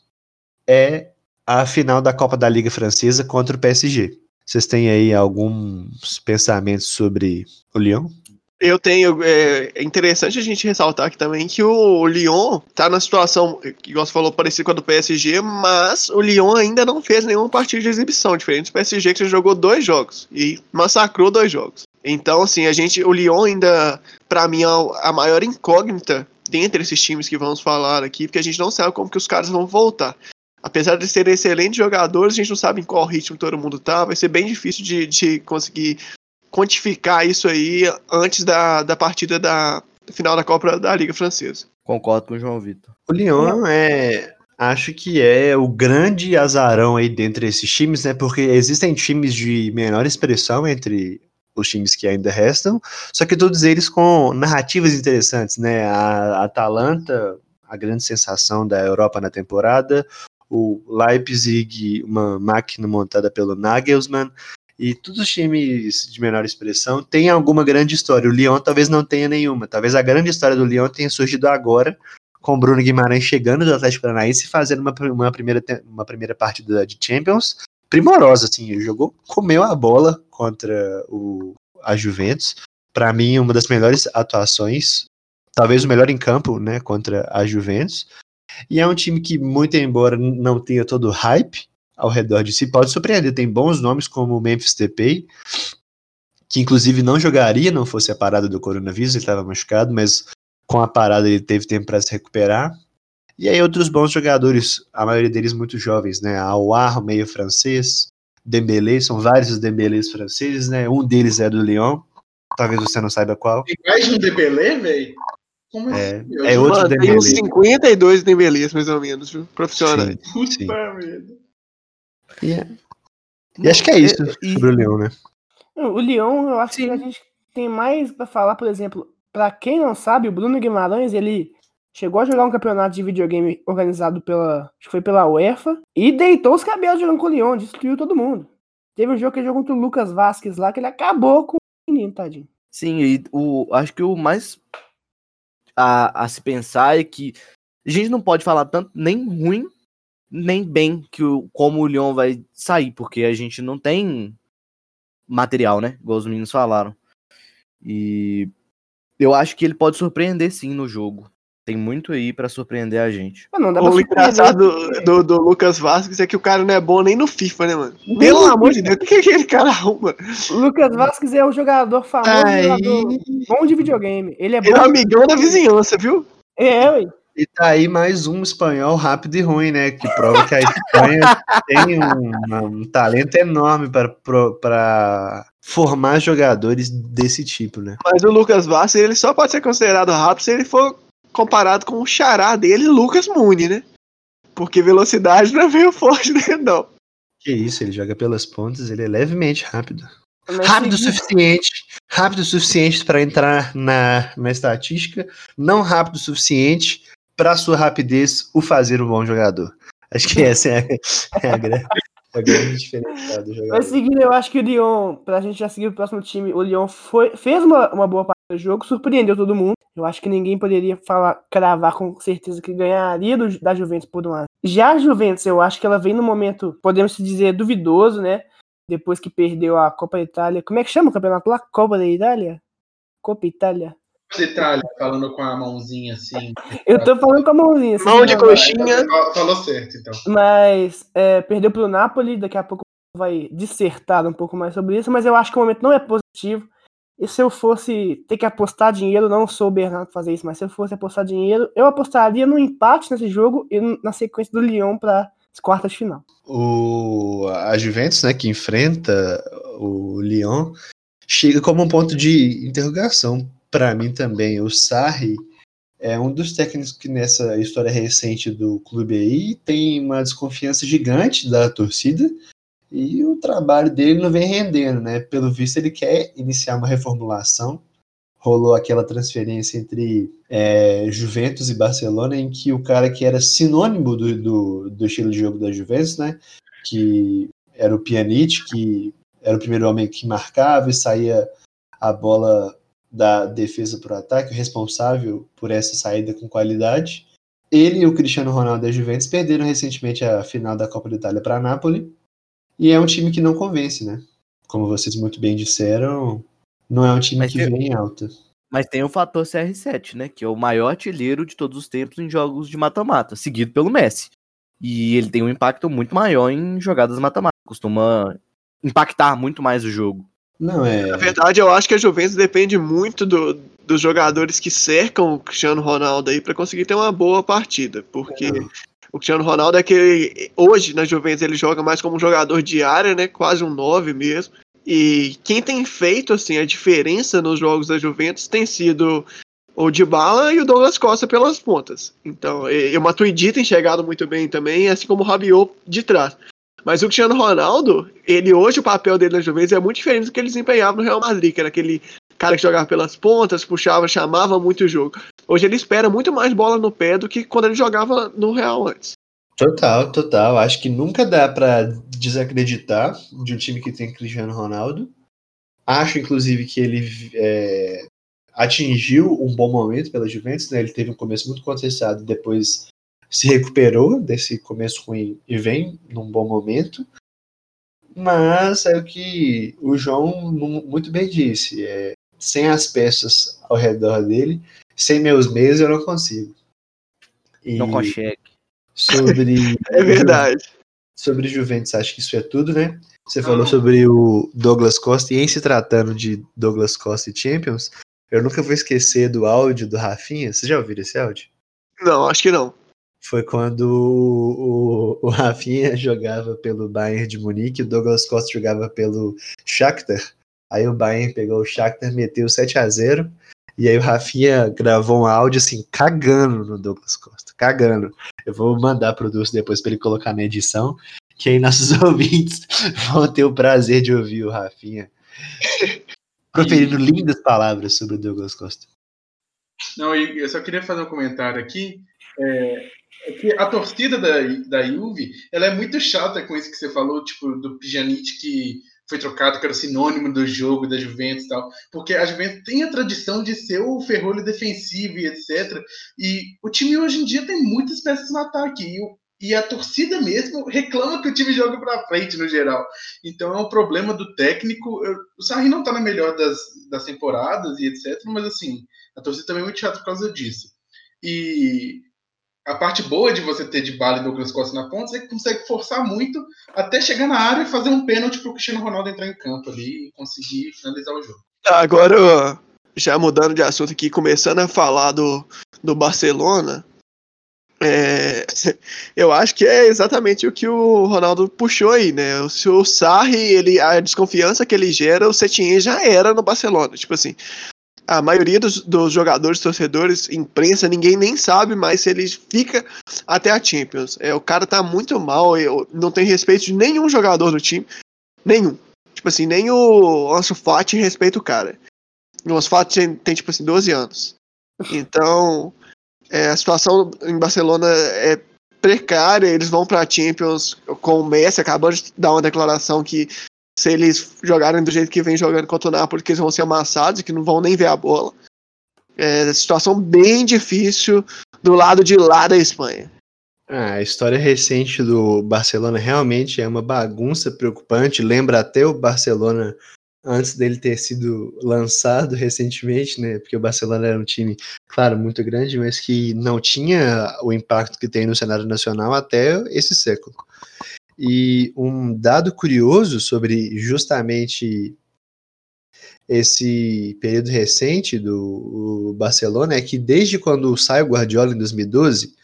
é a final da Copa da Liga Francesa contra o PSG. Vocês têm aí alguns pensamentos sobre o Lyon? Eu tenho. É é interessante a gente ressaltar aqui também que o Lyon tá na situação, igual você falou, parecida com a do PSG, mas o Lyon ainda não fez nenhuma partida de exibição, diferente do PSG que já jogou dois jogos e massacrou dois jogos. Então, assim, a gente. O Lyon ainda, pra mim, é a maior incógnita dentre esses times que vamos falar aqui, porque a gente não sabe como que os caras vão voltar. Apesar de serem excelentes jogadores, a gente não sabe em qual ritmo todo mundo tá. Vai ser bem difícil de, de conseguir quantificar isso aí antes da, da partida da final da Copa da Liga Francesa. Concordo com o João Vitor. O Lyon é. Acho que é o grande azarão aí dentre esses times, né? Porque existem times de menor expressão entre os times que ainda restam, só que todos eles com narrativas interessantes, né? A Atalanta, a grande sensação da Europa na temporada, o Leipzig, uma máquina montada pelo Nagelsmann, e todos os times de menor expressão têm alguma grande história. O Lyon talvez não tenha nenhuma. Talvez a grande história do Lyon tenha surgido agora, com Bruno Guimarães chegando do Atlético Paranaense e fazendo uma, uma, primeira, uma primeira partida de Champions primorosa, assim. Jogou, comeu a bola contra o, a Juventus. Para mim, uma das melhores atuações, talvez o melhor em campo, né, contra a Juventus. E é um time que, muito embora não tenha todo o hype ao redor de si, pode surpreender. Tem bons nomes como o Memphis Depay, que inclusive não jogaria não fosse a parada do coronavírus, ele estava machucado, mas com a parada ele teve tempo para se recuperar. E aí outros bons jogadores, a maioria deles muito jovens, né? Aouar, meio francês, Dembélé, são vários os Dembélés franceses, né? Um deles é do Lyon, talvez você não saiba qual. Tem mais um Dembélé, velho? Como É, assim? meu? é outro Mano, tem Dembélé. uns 52 Dembélés, mais ou menos, viu? profissionais. Sim, Puta sim. merda. E, é- e acho que é isso E- sobre o Lyon, né? O Lyon, eu acho que a gente tem mais pra falar, por exemplo, pra quem não sabe, o Bruno Guimarães, ele chegou a jogar um campeonato de videogame organizado pela, acho que foi pela UEFA, e deitou os cabelos jogando com o Lyon, destruiu todo mundo. Teve um jogo que ele jogou contra o Lucas Vasquez lá, que ele acabou com o menino, tadinho. Sim, e o, acho que o mais a, a se pensar é que a gente não pode falar tanto nem ruim, nem bem que o, como o Lyon vai sair, porque a gente não tem material, né? Igual os meninos falaram. E eu acho que ele pode surpreender sim no jogo. Tem muito aí pra surpreender a gente. Não dá pra O engraçado do, do, do Lucas Vasquez é que o cara não é bom nem no FIFA, né, mano? Nem Pelo no amor de Deus, o que, que aquele cara arruma? O Lucas Vasquez é o jogador famoso, Aí- jogador bom de videogame. Ele é bom. Ele é um amigão da vizinhança, viu? É, ué. E tá aí mais um espanhol rápido e ruim, né? Que prova que a Espanha tem um, um talento enorme para formar jogadores desse tipo, né? Mas o Lucas Vasquez, ele só pode ser considerado rápido se ele for comparado com o xará dele, Lucas Muni, né? Porque velocidade não é meio forte, né, não. Que isso, ele joga pelas pontas, ele é levemente rápido. Mas Rápido o suficiente, rápido o suficiente para entrar na, na estatística, não rápido o suficiente para sua rapidez o fazer um bom jogador. Acho que essa é a, é a grande, a grande diferença do jogador. Mas seguindo, eu acho que o Lyon, pra gente já seguir o próximo time, o Lyon foi, fez uma, uma boa do jogo, surpreendeu todo mundo. Eu acho que ninguém poderia falar, cravar com certeza que ganharia do- da Juventus por um ano. Já a Juventus, eu acho que ela vem no momento, podemos dizer, duvidoso, né? Depois que perdeu a Copa Itália. Como é que chama o campeonato lá? Copa da Itália? Copa Itália? Detalhe, falando com a mãozinha assim. Eu tô falando com a mãozinha. assim, Mão de coxinha. Fal- Falou certo, então. Mas é, perdeu pro Napoli, daqui a pouco vai dissertar um pouco mais sobre isso, mas eu acho que o momento não é positivo. E se eu fosse ter que apostar dinheiro, não sou o Bernardo fazer isso, mas se eu fosse apostar dinheiro, eu apostaria no empate nesse jogo e na sequência do Lyon para as quartas de final. O, a Juventus, né, que enfrenta o Lyon, chega como um ponto de interrogação para mim também. O Sarri é um dos técnicos que nessa história recente do clube aí tem uma desconfiança gigante da torcida e o trabalho dele não vem rendendo, né? Pelo visto ele quer iniciar uma reformulação. Rolou aquela transferência entre é, Juventus e Barcelona, em que o cara que era sinônimo do, do, do estilo de jogo da Juventus, né? Que era o Pjanic, que era o primeiro homem que marcava e saía a bola da defesa para o ataque, o responsável por essa saída com qualidade. Ele e o Cristiano Ronaldo da Juventus perderam recentemente a final da Copa da Itália para a Napoli. E é um time que não convence, né? Como vocês muito bem disseram, não é um time Mas que eu- vem em alta. Mas tem o fator CR7, né? Que é o maior artilheiro de todos os tempos em jogos de mata-mata, seguido pelo Messi. E ele tem um impacto muito maior em jogadas mata-mata. Costuma impactar muito mais o jogo. Não é. Na verdade, eu acho que a Juventus depende muito do- dos jogadores que cercam o Cristiano Ronaldo aí pra conseguir ter uma boa partida. Porque o Cristiano Ronaldo é aquele. Hoje na Juventus ele joga mais como um jogador de área, né? Quase um 9 mesmo. E quem tem feito assim a diferença nos jogos da Juventus tem sido o Dybala e o Douglas Costa pelas pontas. Então, e o Matuidi tem chegado muito bem também, assim como o Rabiot de trás. Mas o Cristiano Ronaldo, ele hoje o papel dele na Juventus é muito diferente do que ele desempenhava no Real Madrid, que era aquele cara que jogava pelas pontas, puxava, chamava muito o jogo. Hoje ele espera muito mais bola no pé do que quando ele jogava no Real antes. Total, total. Acho que nunca dá pra desacreditar de um time que tem Cristiano Ronaldo. Acho, inclusive, que ele é, atingiu um bom momento pela Juventus. Né? Ele teve um começo muito contestado e depois se recuperou desse começo ruim e vem num bom momento. Mas é o que o João mu- muito bem disse. É, sem as peças ao redor dele, sem meus meios, eu não consigo. E Não consegue. sobre É verdade. sobre Juventus, acho que isso é tudo, né? Você falou sobre o Douglas Costa, e em se tratando de Douglas Costa e Champions, eu nunca vou esquecer do áudio do Rafinha. Vocês já ouviram esse áudio? Não, acho que não. Foi quando o, o, o Rafinha jogava pelo Bayern de Munique, o Douglas Costa jogava pelo Shakhtar. Aí o Bayern pegou o Shakhtar, meteu 7 a 0 e aí o Rafinha gravou um áudio assim, cagando no Douglas Costa, cagando. Eu vou mandar pro Dulce depois para ele colocar na edição, que aí nossos ouvintes vão ter o prazer de ouvir o Rafinha proferindo lindas palavras sobre o Douglas Costa. Não, e eu só queria fazer um comentário aqui. É, é que a torcida da, da Juve, ela é muito chata com isso que você falou, tipo, do Pjanic que foi trocado, que era o sinônimo do jogo da Juventus e tal. Porque a Juventus tem a tradição de ser o ferrolho defensivo e etc. E o time hoje em dia tem muitas peças no ataque. E, e a torcida mesmo reclama que o time joga pra frente no geral. Então é um problema do técnico. O Sarri não tá na melhor das, das temporadas e etc. Mas assim, a torcida também é muito chata por causa disso. E a parte boa de você ter de bala e Douglas Costa na ponta é que consegue forçar muito até chegar na área e fazer um pênalti para o Cristiano Ronaldo entrar em campo ali e conseguir finalizar o jogo. Agora, já mudando de assunto aqui, começando a falar do, do Barcelona, é, eu acho que é exatamente o que o Ronaldo puxou aí, né? O, o Sarri, ele, a desconfiança que ele gera, o Setien já era no Barcelona. Tipo assim, a maioria dos, dos, jogadores, torcedores, imprensa, ninguém nem sabe mais se ele fica até a Champions. É, o cara tá muito mal, eu, não tem respeito de nenhum jogador do time. Nenhum. Tipo assim, nem o Ansu Fati respeita o cara. O Ansu Fati tem, tem tipo assim, 12 anos. Então, é, a situação em Barcelona é precária, eles vão para a Champions com o Messi, acabou de dar uma declaração que se eles jogarem do jeito que vem jogando contra o Napoli, que eles vão ser amassados e que não vão nem ver a bola. É situação bem difícil do lado de lá da Espanha. Ah, a história recente do Barcelona realmente é uma bagunça preocupante. Lembra até o Barcelona antes dele ter sido lançado recentemente, né? Porque o Barcelona era um time, claro, muito grande, mas que não tinha o impacto que tem no cenário nacional até esse século. E um dado curioso sobre justamente esse período recente do Barcelona é que desde quando sai o Guardiola em 2012,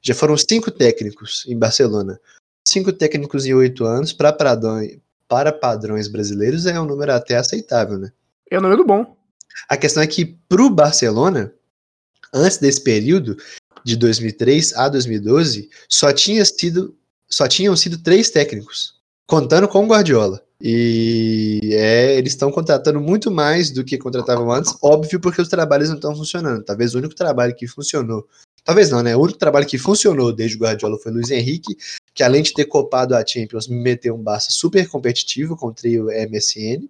já foram cinco técnicos em Barcelona. Cinco técnicos em oito anos para padrões, para padrões brasileiros é um número até aceitável, né? É um número bom. A questão é que para o Barcelona, antes desse período, de 2003 a 2012, só tinha sido só tinham sido três técnicos, contando com o Guardiola. E é, eles estão contratando muito mais do que contratavam antes, óbvio, porque os trabalhos não estão funcionando. Talvez o único trabalho que funcionou, talvez não, né? O único trabalho que funcionou desde o Guardiola foi o Luiz Henrique, que além de ter copado a Champions, me meteu um Barça super competitivo com o trio MSN,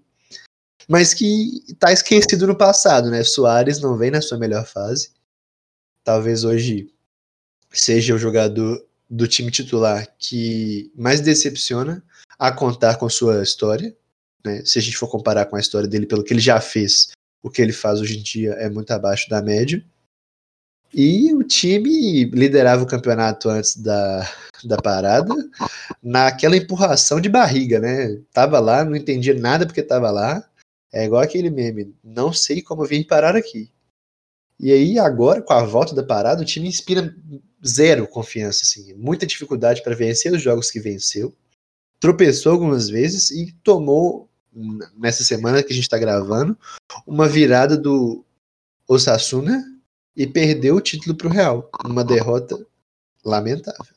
mas que está esquecido no passado, né? Soares não vem na sua melhor fase. Talvez hoje seja o jogador do time titular que mais decepciona a contar com sua história. Né? Se a gente for comparar com a história dele, pelo que ele já fez, o que ele faz hoje em dia é muito abaixo da média. E o time liderava o campeonato antes da, da parada, naquela empurração de barriga, né? Tava lá, não entendia nada porque tava lá. É igual aquele meme, não sei como vim parar aqui. E aí, agora, com a volta da parada, o time inspira zero confiança, assim, muita dificuldade para vencer os jogos que venceu. Tropeçou algumas vezes e tomou, nessa semana que a gente está gravando, uma virada do Osasuna e perdeu o título para o Real, uma derrota lamentável.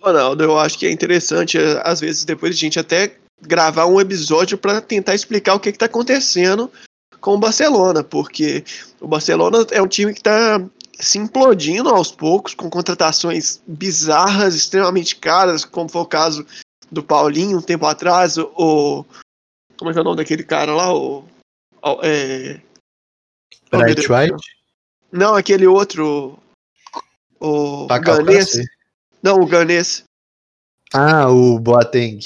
Ronaldo, eu acho que é interessante, às vezes, depois a gente até gravar um episódio para tentar explicar o que está acontecendo com o Barcelona, porque o Barcelona é um time que está se implodindo aos poucos, com contratações bizarras, extremamente caras, como foi o caso do Paulinho um tempo atrás, o. Como é que é o nome daquele cara lá? O. o é, Bright White? Não, aquele outro. O Ganês. Não, o Ganês. Ah, o Boateng.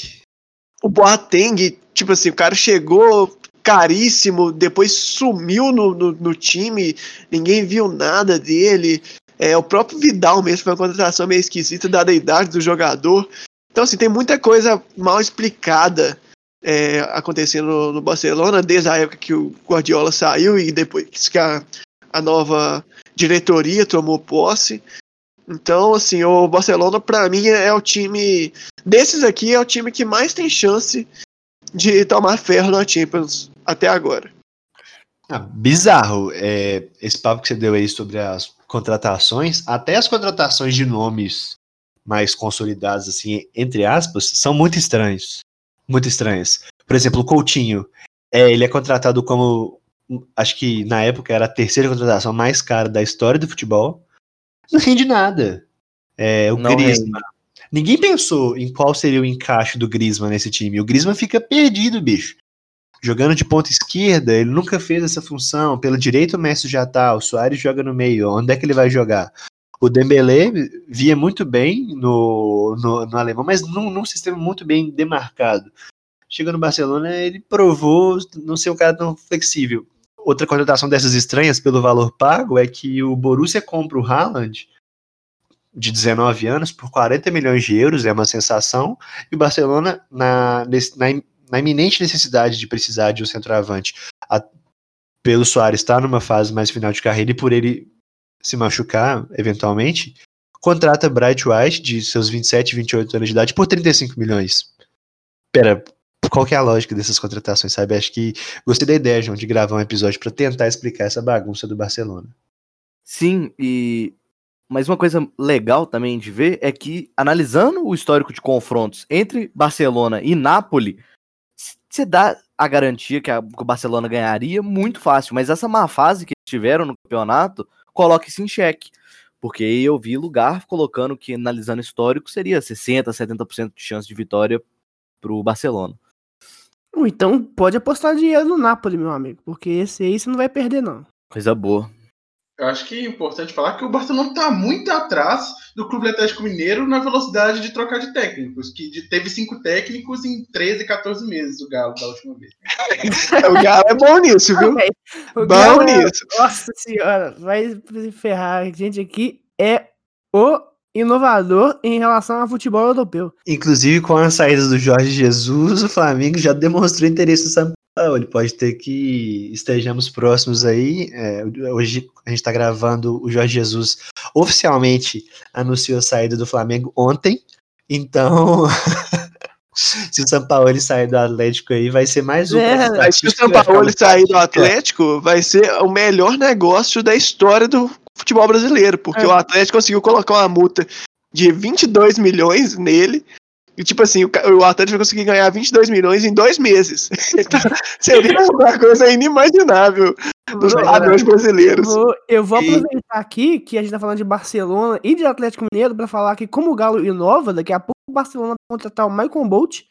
O Boateng, tipo assim, o cara chegou, caríssimo, depois sumiu no, no, no time, ninguém viu nada dele. É, o próprio Vidal mesmo foi uma contratação meio esquisita, dada a idade do jogador. Então, assim, tem muita coisa mal explicada é, acontecendo no, no, Barcelona, desde a época que o Guardiola saiu e depois que a, a nova diretoria tomou posse. Então, assim, o Barcelona, para mim, é, o time. Desses aqui, é o time que mais tem chance de tomar ferro na Champions até agora. Ah, bizarro é, esse papo que você deu aí sobre as contratações, até as contratações de nomes mais consolidados, assim, entre aspas, são muito estranhos. Muito estranhas. Por exemplo, o Coutinho, é, ele é contratado como, acho que na época era a terceira contratação mais cara da história do futebol. Não rende nada. É, o Não Griezmann. Rende. Ninguém pensou em qual seria o encaixe do Griezmann nesse time. O Griezmann fica perdido, bicho jogando de ponta esquerda, ele nunca fez essa função. Pelo direito o Messi já tá, o Soares joga no meio. Onde é que ele vai jogar? O Dembélé via muito bem no, no, no alemão, mas num, num, sistema muito bem demarcado. Chega no Barcelona, ele provou não ser um cara tão flexível. outra contratação dessas estranhas pelo valor pago é que o Borussia compra o Haaland de 19 anos por 40 milhões de euros, é uma sensação, e o Barcelona, na, na, na iminente necessidade de precisar de um centroavante, a, pelo Soares estar numa fase mais final de carreira e por ele se machucar eventualmente, contrata Bright White, de seus 27, 28 anos de idade, por 35 milhões. Pera, qual que é a lógica dessas contratações, sabe? Acho que gostei da ideia, João, de gravar um episódio para tentar explicar essa bagunça do Barcelona. Sim, e mas uma coisa legal também de ver é que, analisando o histórico de confrontos entre Barcelona e Nápoles, você dá a garantia que, a, que, o Barcelona ganharia muito fácil, mas essa má fase que tiveram no campeonato coloca isso em xeque. Porque eu vi lugar colocando que, analisando histórico, seria 60%, 70% de chance de vitória para o Barcelona. Então pode apostar dinheiro no Napoli, meu amigo, porque esse aí você não vai perder, não. Coisa boa. Eu acho que é importante falar que o Barcelona está muito atrás do Clube Atlético Mineiro na velocidade de trocar de técnicos, que teve cinco técnicos em 13, 14 meses o Galo da última vez. o Galo é bom nisso, viu? o bom Galo, nisso. Nossa senhora, vai se ferrar. A gente aqui é o inovador em relação ao futebol europeu. Inclusive, com a saída do Jorge Jesus, o Flamengo já demonstrou interesse no São Paulo. Pode ter que estejamos próximos aí. É, hoje a gente está gravando, o Jorge Jesus oficialmente anunciou a saída do Flamengo ontem. Então, se o São Paulo sair do Atlético aí, vai ser mais um. É, se o São Paulo sair do Atlético, vai ser o melhor negócio da história do futebol brasileiro, porque é. o Atlético conseguiu colocar uma multa de 22 milhões nele. E, tipo assim, o, o Atlético vai conseguir ganhar 22 milhões em dois meses. Então, seria uma coisa inimaginável dos padrões brasileiros. Eu vou, eu vou aproveitar aqui que a gente tá falando de Barcelona e de Atlético Mineiro para falar que, como o Galo inova, daqui a pouco o Barcelona vai contratar o Michael Bolt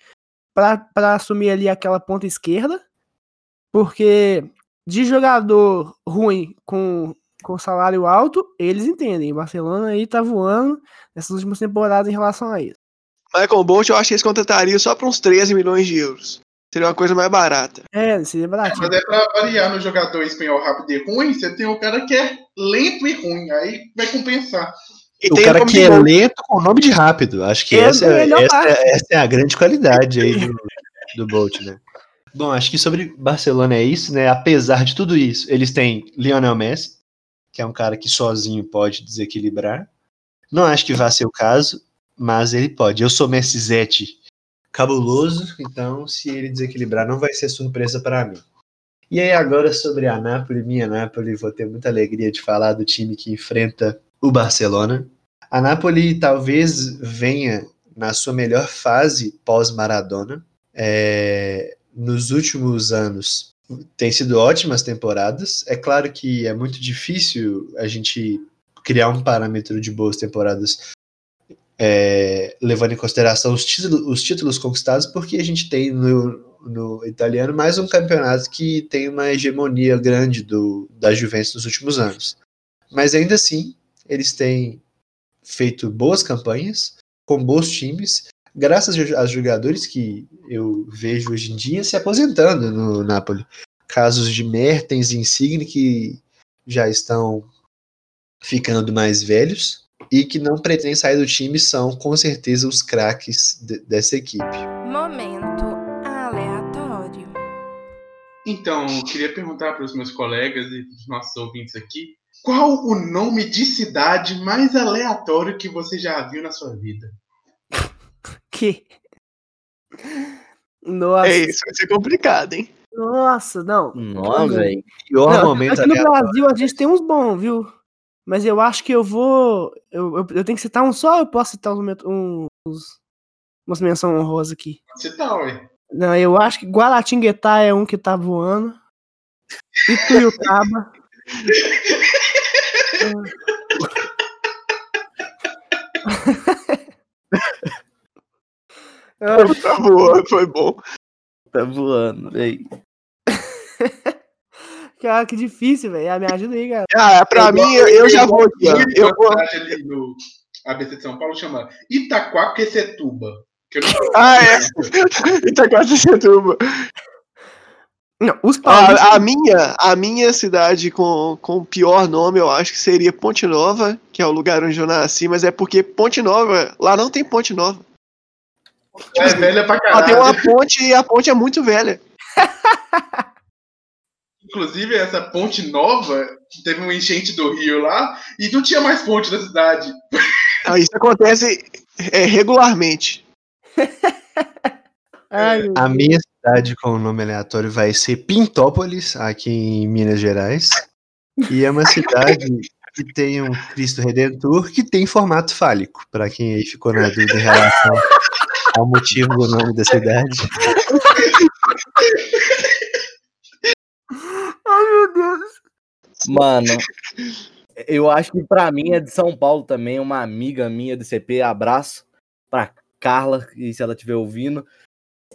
para assumir ali aquela ponta esquerda, porque de jogador ruim com com salário alto, eles entendem. O Barcelona aí tá voando nessas últimas temporadas em relação a isso. Michael Bolt, eu acho que eles contratariam só para uns 13 milhões de euros. Seria uma coisa mais barata. É, seria barato. mas é pra variar no jogador espanhol rápido e ruim, você tem o cara que é lento e ruim. Aí vai compensar. E o cara que é lento com nome de rápido. Acho que essa, é, essa, essa, é a grande qualidade aí do, do Bolt, né? Bom, acho que sobre Barcelona é isso, né? Apesar de tudo isso, eles têm Lionel Messi, que é um cara que sozinho pode desequilibrar. Não acho que vá ser o caso, mas ele pode. Eu sou Messizete cabuloso, então se ele desequilibrar não vai ser surpresa para mim. E aí agora sobre a Napoli, minha Napoli, vou ter muita alegria de falar do time que enfrenta o Barcelona. A Napoli talvez venha na sua melhor fase pós-Maradona. É, nos últimos anos, tem sido ótimas temporadas. É claro que é muito difícil a gente criar um parâmetro de boas temporadas é, levando em consideração os títulos, os títulos conquistados, porque a gente tem no, no italiano mais um campeonato que tem uma hegemonia grande do, da Juventus nos últimos anos. Mas ainda assim, eles têm feito boas campanhas, com bons times, graças aos jogadores que eu vejo hoje em dia se aposentando no Napoli. Casos de Mertens e Insigne que já estão ficando mais velhos e que não pretendem sair do time são com certeza os craques de, dessa equipe. Momento aleatório. Então, eu queria perguntar para os meus colegas e para os nossos ouvintes aqui, qual o nome de cidade mais aleatório que você já viu na sua vida? Que? Nossa. É isso, vai ser complicado, hein? Nossa, não. Nossa, velho. Pior não, momento aqui no Brasil a gente tem uns bons, viu? Mas eu acho que eu vou. Eu, eu, eu tenho que citar um só eu posso citar uns, uns, umas menções honrosas aqui? Citar, ué. Não, eu acho que Guaratinguetá é um que tá voando. E Tuiutaba. tá voando, foi bom. Tá voando, véi. Cara, que difícil, velho. Me ajuda aí, cara. Ah, pra eu mim, eu, eu já vou aqui. Eu vou. Ali no ABC de São Paulo chama Itaquaquecetuba. Não... Ah, é. Itaquaquecetuba. Não, os paulistas. A, a minha, a minha cidade com, com o pior nome, eu acho que seria Ponte Nova, que é o lugar onde eu nasci, mas é porque Ponte Nova, lá não tem Ponte Nova. É velha pra Lá tem caralho. uma ponte e a ponte é muito velha. Inclusive, essa ponte nova, teve um enchente do rio lá, e não tinha mais ponte da cidade. Ah, Isso acontece é, regularmente. Ai, A minha cidade com o nome aleatório vai ser Pintópolis, aqui em Minas Gerais. E é uma cidade que tem um Cristo Redentor que tem formato fálico, para quem aí ficou na dúvida em relação ao motivo do nome da cidade. Ai, meu Deus. Mano, eu acho que pra mim é de São Paulo também, uma amiga minha do CP, abraço pra Carla, e se ela estiver ouvindo.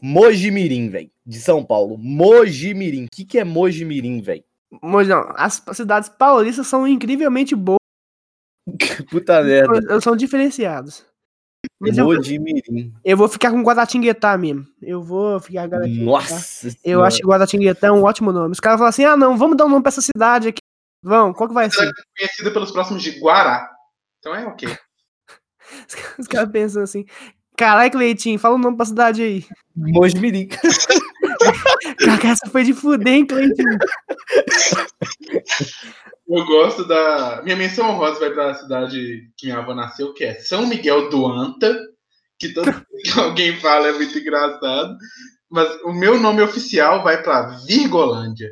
Mojimirim, velho, de São Paulo. Mojimirim. O que, que é Mojimirim, velho? Mas não, as cidades paulistas são incrivelmente boas, Puta merda. são diferenciados. Mas eu, Mojimirim. eu vou ficar com Guaratinguetá mesmo. Eu vou ficar com Guaratinguetá. Nossa Eu Senhora. acho que Guaratinguetá é um ótimo nome. Os caras falam assim: ah, não, vamos dar um nome pra essa cidade aqui. Vamos, qual que vai ser? Conhecida pelos próximos de Guará. Então é ok. Os caras pensam assim: caralho, Cleitinho, fala o nome pra cidade aí. Mojimirim. Caraca, essa foi de fuder, hein, Cleitinho? Eu gosto da. Minha menção honrosa vai pra cidade que minha avó nasceu, que é São Miguel do Anta, que todo que alguém fala é muito engraçado. Mas o meu nome oficial vai pra Virgolândia.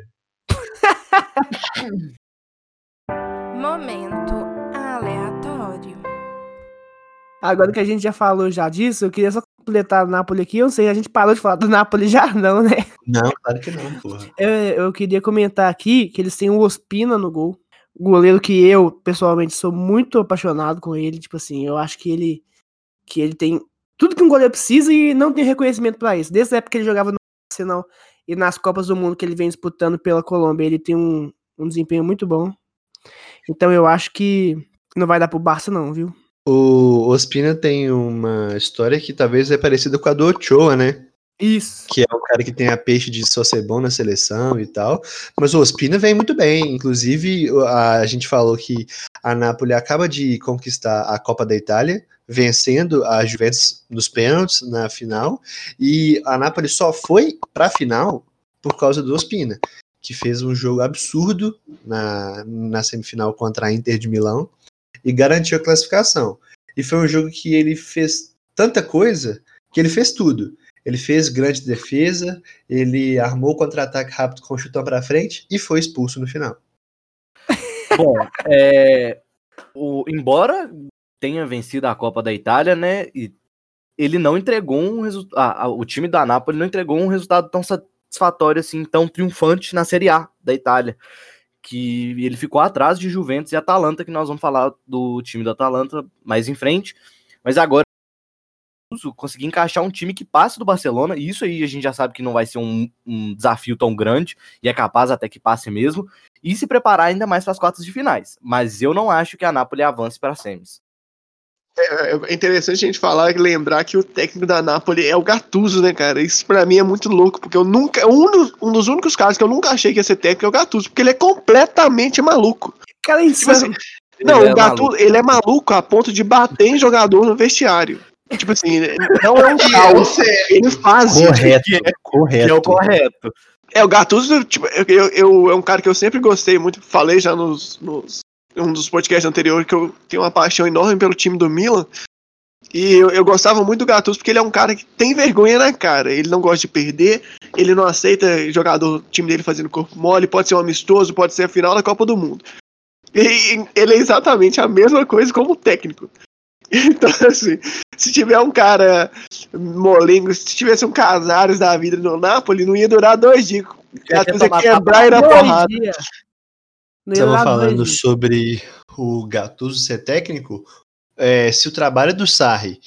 Momento aleatório. Agora que a gente já falou já disso, eu queria só completar o Napoli aqui. Eu não sei, a gente parou de falar do Napoli já, não, né? Não, claro que não, porra. Eu, eu queria comentar aqui que eles têm o Ospina no gol. Goleiro que eu, pessoalmente, sou muito apaixonado com ele. Tipo assim, eu acho que ele que ele tem tudo que um goleiro precisa e não tem reconhecimento pra isso. Desde a época que ele jogava no Arsenal e nas Copas do Mundo que ele vem disputando pela Colômbia, ele tem um, um desempenho muito bom. Então eu acho que não vai dar pro Barça, não, viu? O Ospina tem uma história que talvez é parecida com a do Ochoa, né? Isso. que é o cara que tem a peixe de só ser bom na seleção e tal. Mas o Ospina vem muito bem. Inclusive, a, a gente falou que a Napoli acaba de conquistar a Copa da Itália, vencendo a Juventus nos pênaltis na final. E a Napoli só foi para a final por causa do Ospina, que fez um jogo absurdo na, na semifinal contra a Inter de Milão e garantiu a classificação. E foi um jogo que ele fez tanta coisa que ele fez tudo. Ele fez grande defesa, ele armou contra-ataque rápido com o chutão para frente e foi expulso no final. Bom, é, o, embora tenha vencido a Copa da Itália, né? E ele não entregou um resultado. O time da Napoli não entregou um resultado tão satisfatório assim, tão triunfante na Série A da Itália. Que ele ficou atrás de Juventus e Atalanta, que nós vamos falar do time da Atalanta mais em frente. Mas agora conseguir encaixar um time que passe do Barcelona, e isso aí a gente já sabe que não vai ser um, um desafio tão grande, e é capaz até que passe mesmo, e se preparar ainda mais para as quartas de finais. Mas eu não acho que a Napoli avance para semis. É, é interessante a gente falar e lembrar que o técnico da Napoli é o Gattuso, né, cara? Isso pra mim é muito louco, porque eu nunca. Um dos, um dos únicos casos que eu nunca achei que ia ser técnico é o Gattuso, porque ele é completamente maluco. Cara, é Tipo insano. assim, não, Ele é o Gattuso, maluco. ele é maluco a ponto de bater em jogador no vestiário. Tipo assim, não é um é o caos. Ele faz isso. Correto, Que é correto. o correto. É, o Gattuso, tipo, eu, eu, eu- é um cara que eu sempre gostei muito. Falei já nos, nos um dos podcasts anteriores que eu tenho uma paixão enorme pelo time do Milan. E eu, eu gostava muito do Gattuso porque ele é um cara que tem vergonha na cara. Ele não gosta de perder, ele não aceita jogador do time dele fazendo corpo mole, pode ser um amistoso, pode ser a final da Copa do Mundo. E ele é exatamente a mesma coisa como técnico. Então, assim, se tiver um cara molengo, se tivesse um Casares da vida no Napoli, não ia durar dois dias. Gattuso ia quebrar e na porrada. dias. Dar falando sobre o Gattuso ser técnico. é, se o trabalho do Sarri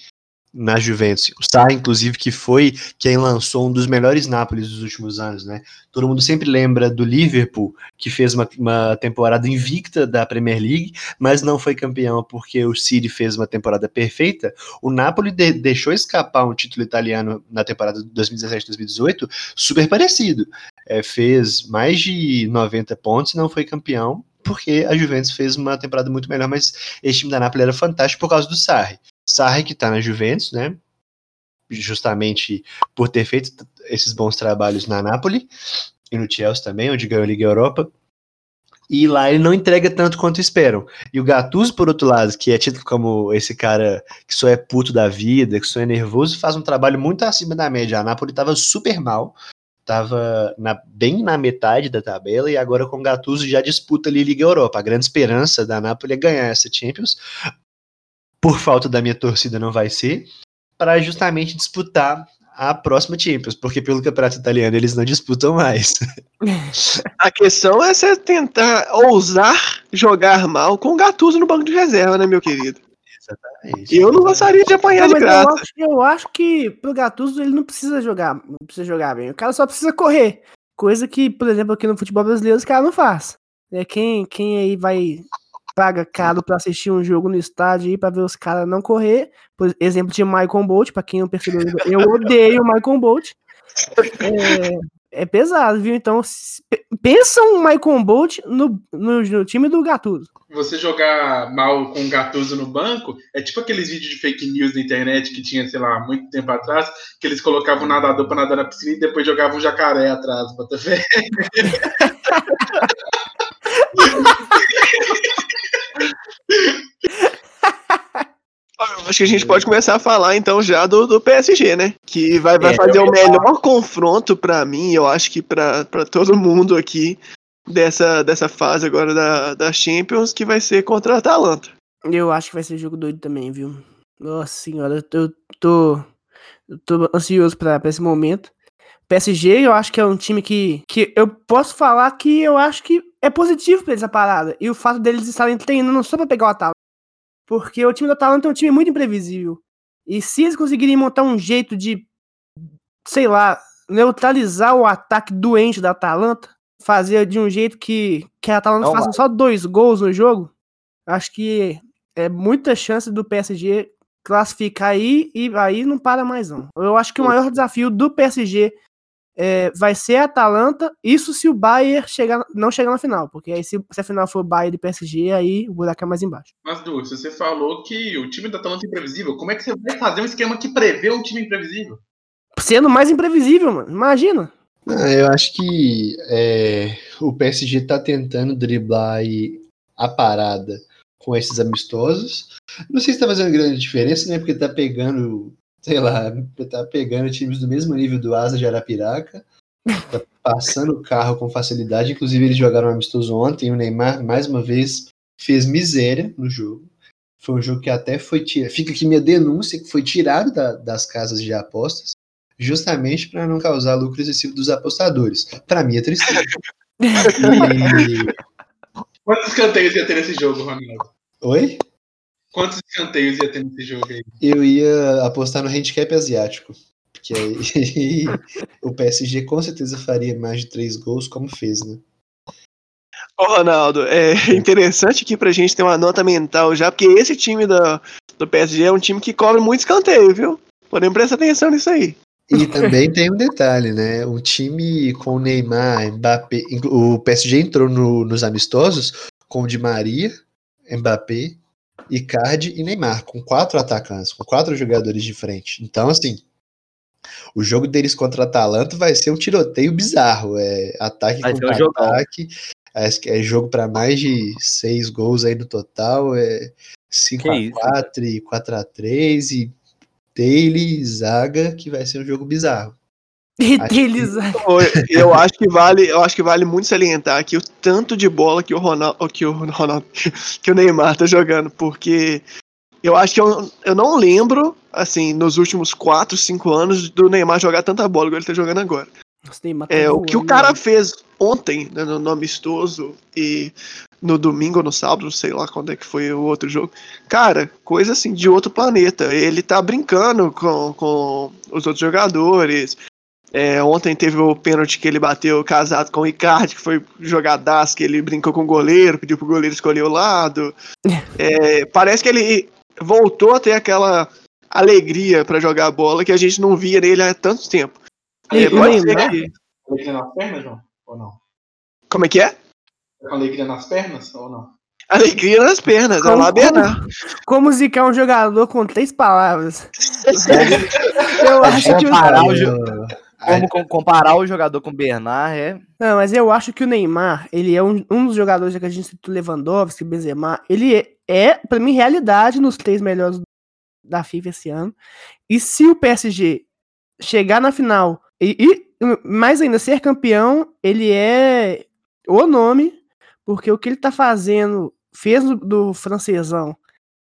na Juventus. O Sarri, inclusive, que foi quem lançou um dos melhores Nápoles dos últimos anos, né? Todo mundo sempre lembra do Liverpool, que fez uma, uma temporada invicta da Premier League, mas não foi campeão porque o City fez uma temporada perfeita. O Napoli de, deixou escapar um título italiano na temporada de 2017-2018 super parecido. É, fez mais de 90 pontos e não foi campeão, porque a Juventus fez uma temporada muito melhor, mas esse time da Napoli era fantástico por causa do Sarri. Sarri que está na Juventus, né? Justamente por ter feito esses bons trabalhos na Napoli e no Chelsea também, onde ganhou a Liga Europa. E lá ele não entrega tanto quanto esperam. E o Gattuso, por outro lado, que é tido como esse cara que só é puto da vida, que só é nervoso, faz um trabalho muito acima da média. A Napoli estava super mal, estava bem na metade da tabela e agora com o Gattuso já disputa ali Liga Europa. A grande esperança da Napoli é ganhar essa Champions, por falta da minha torcida não vai ser, para justamente disputar a próxima Champions, porque pelo campeonato italiano eles não disputam mais. A questão é você tentar ousar jogar mal com o Gattuso no banco de reserva, né, meu querido? Exatamente. Eu não gostaria de apanhar Não, de mas eu, graça. acho, eu acho que pro Gattuso ele não precisa jogar, não precisa jogar bem. O cara só precisa correr. Coisa que, por exemplo, aqui no futebol brasileiro os caras não faz. É, quem, quem aí vai paga caro pra assistir um jogo no estádio aí pra ver os caras não correr. Por exemplo de Michael Bolt, pra quem não percebeu, eu odeio o Michael Bolt. É, é pesado, viu? Então, pensa um Michael Bolt no, no, no time do Gattuso. Você jogar mal com o Gattuso no banco é tipo aqueles vídeos de fake news na internet que tinha, sei lá, muito tempo atrás, que eles colocavam um nadador pra nadar na piscina e depois jogavam um jacaré atrás. Bota fé. Eu acho que a gente pode começar a falar então já do, do PSG, né? Que vai, vai É, fazer o melhor confronto pra mim, eu acho que pra pra todo mundo aqui dessa, dessa fase agora da, da Champions, que vai ser contra a Atalanta. Eu acho que vai ser jogo doido também, viu? Nossa senhora, eu tô, eu tô, eu tô ansioso pra, pra esse momento. PSG, eu acho que é um time que, que eu posso falar que eu acho que é positivo pra eles essa parada. E o fato deles estarem treinando só pra pegar o Atalanta. Porque o time do Atalanta é um time muito imprevisível. E se eles conseguirem montar um jeito de, sei lá, neutralizar o ataque doente da Atalanta, fazer de um jeito que, que a Atalanta Não faça só dois gols no jogo, acho que é muita chance do PSG classificar aí e aí não para mais não. Eu acho que o maior desafio do PSG é, vai ser a Atalanta, isso se o Bayern chegar, não chegar na final, porque aí se, se a final for Bayern e PSG, aí o buraco é mais embaixo. Mas, Du, se você falou que o time da Atalanta é imprevisível, como é que você vai fazer um esquema que prevê um time imprevisível? Sendo mais imprevisível, mano, imagina. Ah, eu acho que é, o PSG tá tentando driblar aí a parada com esses amistosos. Não sei se tá fazendo grande diferença, né? Porque tá pegando, sei lá, tá pegando times do mesmo nível do Asa de Arapiraca. Tá passando o carro com facilidade. Inclusive, eles jogaram um amistoso ontem. E o Neymar, mais uma vez, fez miséria no jogo. Foi um jogo que até foi tirado. Fica aqui minha denúncia, que foi tirado da- das casas de apostas, justamente para não causar lucro excessivo dos apostadores. Para mim é tristeza. E- Quantos escanteios ia ter nesse jogo, Ronaldo? Oi? Quantos escanteios ia ter nesse jogo aí? Eu ia apostar no handicap asiático. Porque aí o PSG com certeza faria mais de três gols, como fez, né? Ô, Ronaldo, é interessante aqui pra gente ter uma nota mental já, porque esse time da, do PSG é um time que cobra muito escanteio, viu? Podemos prestar atenção nisso aí. E também tem um detalhe, né? O time com o Neymar, Mbappé. O PSG entrou no- nos amistosos com o Di Maria, Mbappé, Icardi e Neymar, com quatro atacantes, com quatro jogadores de frente. Então, assim, o jogo deles contra a Atalanta vai ser um tiroteio bizarro. É ataque Vai contra um ataque. Que é jogo para mais de seis gols aí no total. É Que isso, 5x4 e 4x3 e Taylor, Zaga, que vai ser um jogo bizarro. Eu acho que vale, eu acho que vale muito salientar aqui o tanto de bola que o Ronaldo, que o Ronaldo, que o Neymar tá jogando, porque eu acho que eu, eu não lembro, assim, nos últimos 4, 5 anos do Neymar jogar tanta bola igual ele tá jogando agora. Nossa, Neymar tá É, o que o cara mano. fez ontem, né, no, no amistoso e no domingo ou no sábado, não sei lá quando é que foi o outro jogo. Cara, coisa assim de outro planeta. Ele tá brincando com, com os outros jogadores. É, ontem teve o pênalti que ele bateu casado com o Icardi, que foi jogadaço, que ele brincou com o goleiro, pediu pro goleiro escolher o lado. É, parece que ele voltou a ter aquela alegria para jogar bola que a gente não via nele há tanto tempo. É, pode ser Neymar? que- Alegria nas pernas, João? Ou não? Como é que é? Com alegria nas pernas ou não? Alegria nas pernas, é Como- lá Bernard. Como zicar um jogador com três palavras? eu acho que o... Comparar o É, jo- Como com- comparar o jogador com o Bernard é. Não, mas eu acho que o Neymar, ele é um, um dos jogadores que a gente citou, Lewandowski, Benzema, ele é, é para mim, realidade nos três melhores da FIFA esse ano. E se o PSG chegar na final e, e, mais ainda ser campeão, ele é o nome, porque o que ele tá fazendo, fez do, do francesão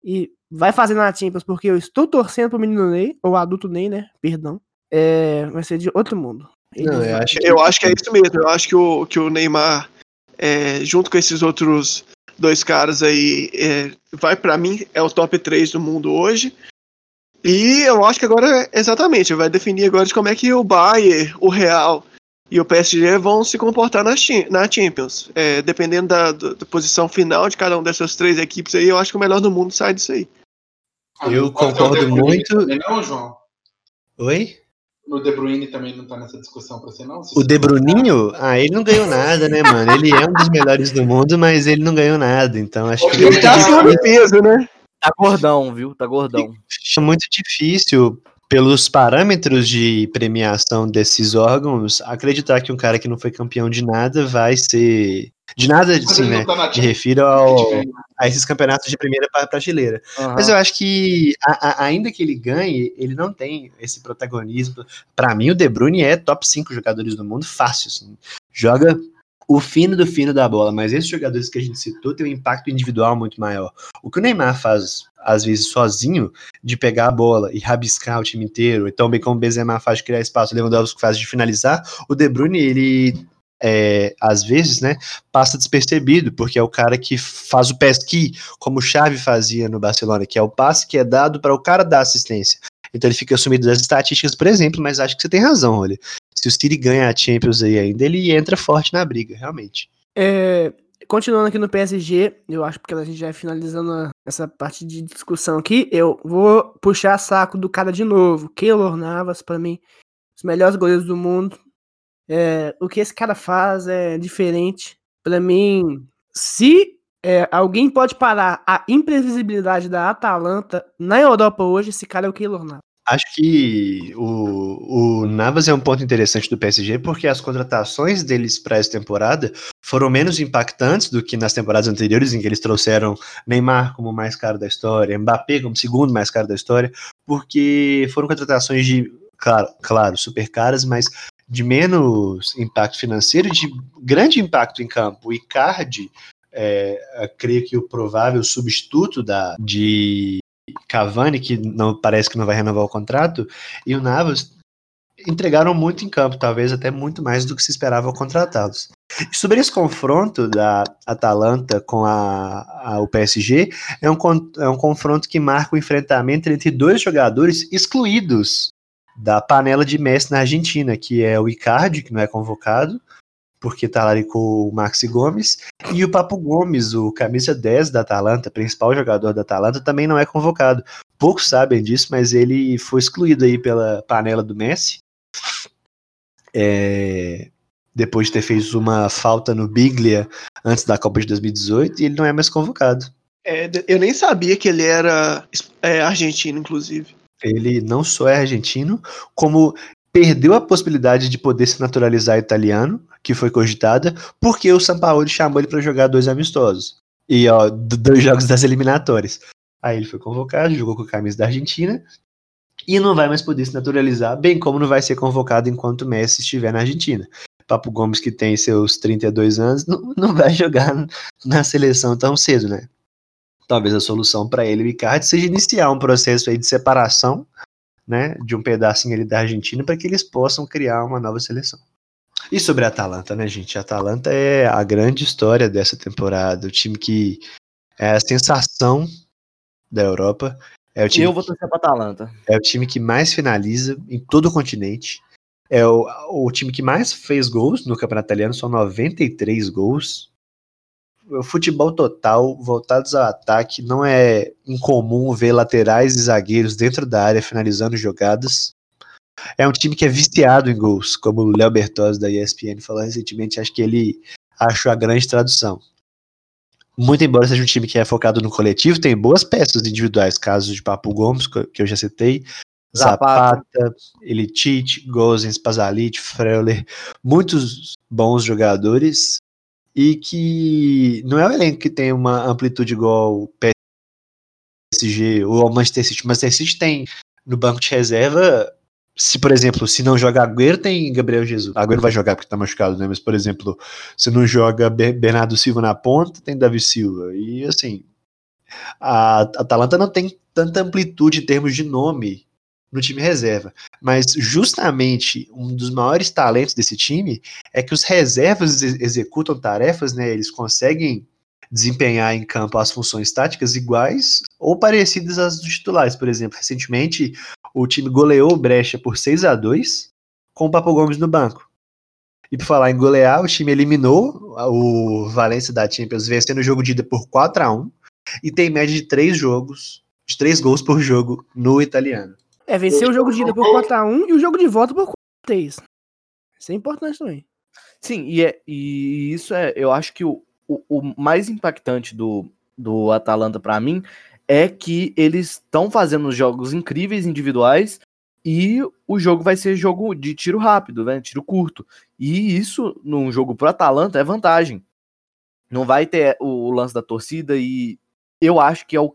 e vai fazer na Champions, porque eu estou torcendo pro menino Ney, ou adulto Ney, né? Perdão. É, vai ser de outro mundo. Ele Não, eu acho Eu acho que é isso mesmo. Eu acho que o, que o Neymar, é, junto com esses outros dois caras aí, é, vai pra mim, é o top 3 do mundo hoje. E eu acho que agora, exatamente, vai definir agora de como é que o Bayern, o Real e o PSG vão se comportar na, na Champions. É, dependendo da, da- da posição final de cada uma dessas três equipes aí, eu acho que o melhor do mundo sai disso aí. Eu o concordo muito- Não, João? Oi? O De Bruyne também não tá nessa discussão pra você, não? Se O De Bruninho? Ah, ele não ganhou nada, né, mano? Ele é um dos melhores do mundo, mas ele não ganhou nada. Então acho que Ele tá acima do peso, né? Tá gordão, viu? Tá gordão. é muito difícil, pelos parâmetros de premiação desses órgãos, acreditar que um cara que não foi campeão de nada vai ser. De nada, assim, né? Me refiro ao, a esses campeonatos de primeira pra- prateleira. Aham. Mas eu acho que, a- a- ainda que ele ganhe, ele não tem esse protagonismo. Pra mim, o De Bruyne é top 5 jogadores do mundo, fácil. Assim. Joga o fino do fino da bola, mas esses jogadores que a gente citou têm um impacto individual muito maior. O que o Neymar faz, às vezes, sozinho, de pegar a bola e rabiscar o time inteiro, então bem como o Benzema faz de criar espaço, o Lewandowski faz de finalizar, o De Bruyne, ele, é, às vezes, né, passa despercebido, porque é o cara que faz o pesqui, como o Xavi fazia no Barcelona, que é o passe que é dado para o cara dar assistência. Então ele fica sumido das estatísticas, por exemplo, mas acho que você tem razão, olha. Se o City ganha a Champions aí ainda, ele entra forte na briga, realmente. É, continuando aqui no PSG, eu acho que a gente já vai finalizando essa parte de discussão aqui. Eu vou puxar saco do cara de novo. Keylor Navas, pra mim, os melhores goleiros do mundo. É, o que esse cara faz é diferente. Pra mim, se é, alguém pode parar a imprevisibilidade da Atalanta na Europa hoje, esse cara é o Keylor Navas. Acho que o, o Navas é um ponto interessante do PSG, porque as contratações deles para essa temporada foram menos impactantes do que nas temporadas anteriores, em que eles trouxeram Neymar como mais caro da história, Mbappé como segundo mais caro da história, porque foram contratações de, claro, claro super caras, mas de menos impacto financeiro de grande impacto em campo. O Icardi, é, creio que o provável substituto da, de Cavani, que não parece que não vai renovar o contrato, e o Navas entregaram muito em campo, talvez até muito mais do que se esperava ao contratá-los. Sobre esse confronto da Atalanta com a, a- o PSG, é um, é um confronto que marca o enfrentamento entre dois jogadores excluídos da panela de Messi na Argentina, que é o Icardi, que não é convocado, porque talaricou o Maxi Gomes, e o Papo Gomes, o camisa 10 da Atalanta, principal jogador da Atalanta, também não é convocado. Poucos sabem disso, mas ele foi excluído aí pela panela do Messi. É, depois de ter feito uma falta no Biglia antes da Copa de 2018, e ele não é mais convocado. É, eu nem sabia que ele era é, argentino, inclusive. Ele não só é argentino, como perdeu a possibilidade de poder se naturalizar italiano, que foi cogitada, porque o Sampaoli chamou ele para jogar dois amistosos. E ó, dois jogos das eliminatórias. Aí ele foi convocado, jogou com a camisa da Argentina e não vai mais poder se naturalizar, bem como não vai ser convocado enquanto Messi estiver na Argentina. Papo Gomes, que tem seus 32 anos, não, não vai jogar na seleção tão cedo, né? Talvez a solução para ele, o Icardi, seja iniciar um processo aí de separação né, de um pedacinho ali da Argentina para que eles possam criar uma nova seleção. E sobre a Atalanta, né, gente? A Atalanta é a grande história dessa temporada. O time que é a sensação da Europa. É o time, Eu vou torcer pra Atalanta. é o time que mais finaliza em todo o continente. É o, o time que mais fez gols no Campeonato Italiano, são 93 gols. O futebol total, voltados ao ataque, não é incomum ver laterais e zagueiros dentro da área finalizando jogadas. É um time que é viciado em gols, como o Léo Bertozzi da ESPN falou recentemente, acho que ele achou a grande tradução. Muito embora seja um time que é focado no coletivo, tem boas peças individuais, casos de Papo Gomes, que eu já citei, Zapata. Zapata, Elitite, Gozens, Pasalic, Freuler, muitos bons jogadores e que não é um elenco que tem uma amplitude igual o PSG ou ao Manchester City. O Manchester City tem no banco de reserva, se por exemplo, se não joga Agüero, tem Gabriel Jesus. Agüero vai jogar porque tá machucado, né? Mas por exemplo, se não joga Be- Bernardo Silva na ponta, tem Davi Silva. E assim, a Atalanta não tem tanta amplitude em termos de nome no time reserva. Mas justamente um dos maiores talentos desse time é que os reservas ex- executam tarefas, né? Eles conseguem desempenhar em campo as funções táticas iguais ou parecidas às dos titulares. Por exemplo, recentemente o time goleou o Brecha por 6 a 2 com o Papo Gomes no banco. E por falar em golear, o time eliminou o Valência da Champions, vencendo o jogo de ida por 4 a 1 e tem média de 3 jogos, de 3 gols por jogo no italiano. É, venceu o jogo de ida por 4x1 e o jogo de volta por 4x3. Isso é importante também. Sim, e, é, e isso é, eu acho que o, o, o mais impactante do, do Atalanta pra mim é que eles estão fazendo jogos incríveis individuais e o jogo vai ser jogo de tiro rápido, né? Tiro curto. E isso num jogo pro Atalanta é vantagem. Não vai ter o, o lance da torcida e eu acho que é o,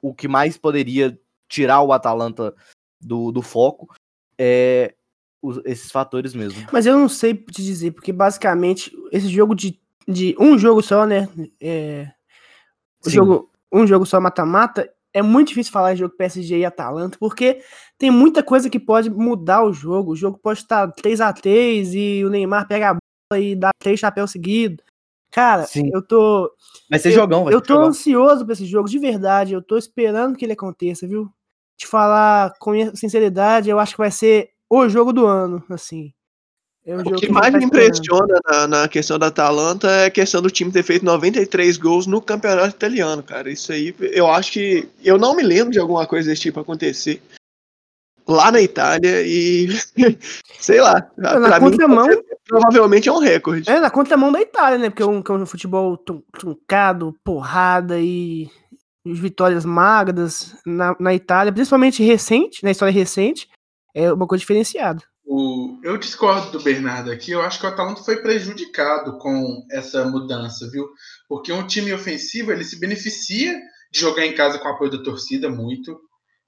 o que mais poderia tirar o Atalanta do, do foco é os- esses fatores mesmo. Mas eu não sei te dizer, porque basicamente esse jogo de, de um jogo só, né? É, o Sim. jogo, um jogo só mata-mata, é muito difícil falar de jogo PSG e Atalanta, porque tem muita coisa que pode mudar o jogo. O jogo pode estar 3 a 3 e o Neymar pega a bola e dá três chapéus seguidos. Cara, Sim. eu tô. Vai ser eu, jogão, vai Eu tô jogão. ansioso pra esse jogo, de verdade. Eu tô esperando que ele aconteça, viu? Te falar com sinceridade, eu acho que vai ser o jogo do ano, assim. É um O jogo que gente mais me impressiona na, na questão da Atalanta é a questão do time ter feito 93 gols no campeonato italiano, cara. Isso aí, eu acho que. Eu não me lembro de alguma coisa desse tipo acontecer lá na Itália e. sei lá. Na pra mim, contramão, provavelmente é um recorde. é na contramão da Itália, né? Porque é um, que é um futebol truncado, porrada e vitórias magras na, na Itália, principalmente recente, na história recente, é uma coisa diferenciada. O- eu discordo do Bernardo aqui. Eu acho que o Atalanta foi prejudicado com essa mudança, viu? Porque um time ofensivo ele se beneficia de jogar em casa com o apoio da torcida muito.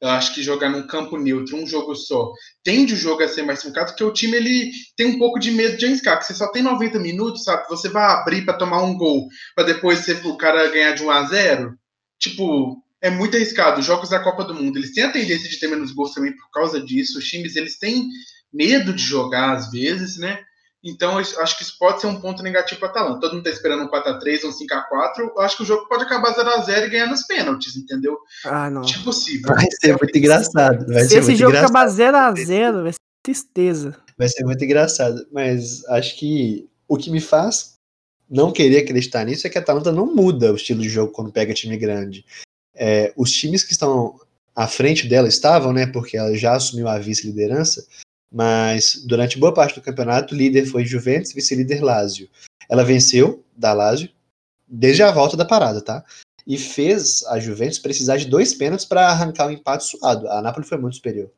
Eu acho que jogar num campo neutro, um jogo só, tende o jogo a ser mais truncado, porque o time ele tem um pouco de medo de arriscar, que você só tem 90 minutos, sabe? Você vai abrir para tomar um gol, para depois você- o cara ganhar de 1 a 0 Tipo, é muito arriscado. Os jogos da Copa do Mundo, eles têm a tendência de ter menos gols também por causa disso. Os times, eles têm medo de jogar às vezes, né? Então, eu acho que isso pode ser um ponto negativo para Atalanta. Todo mundo tá esperando um 4x3 ou um 5x4. Eu acho que o jogo pode acabar 0x0 e ganhar nos pênaltis, entendeu? Ah, não. Tipo possível. Vai ser muito engraçado. Vai Se ser esse muito jogo engraçado. acabar 0x0, vai ser tristeza. Vai ser muito engraçado. Mas acho que o que me faz não querer acreditar nisso é que a Atalanta não muda o estilo de jogo quando pega time grande. É, os times que estão à frente dela estavam, né? Porque ela já assumiu a vice-liderança, mas durante boa parte do campeonato, o líder foi Juventus, vice-líder Lazio. Ela venceu da Lazio desde a volta da parada, tá? E fez a Juventus precisar de dois pênaltis para arrancar um empate suado. A Napoli foi muito superior.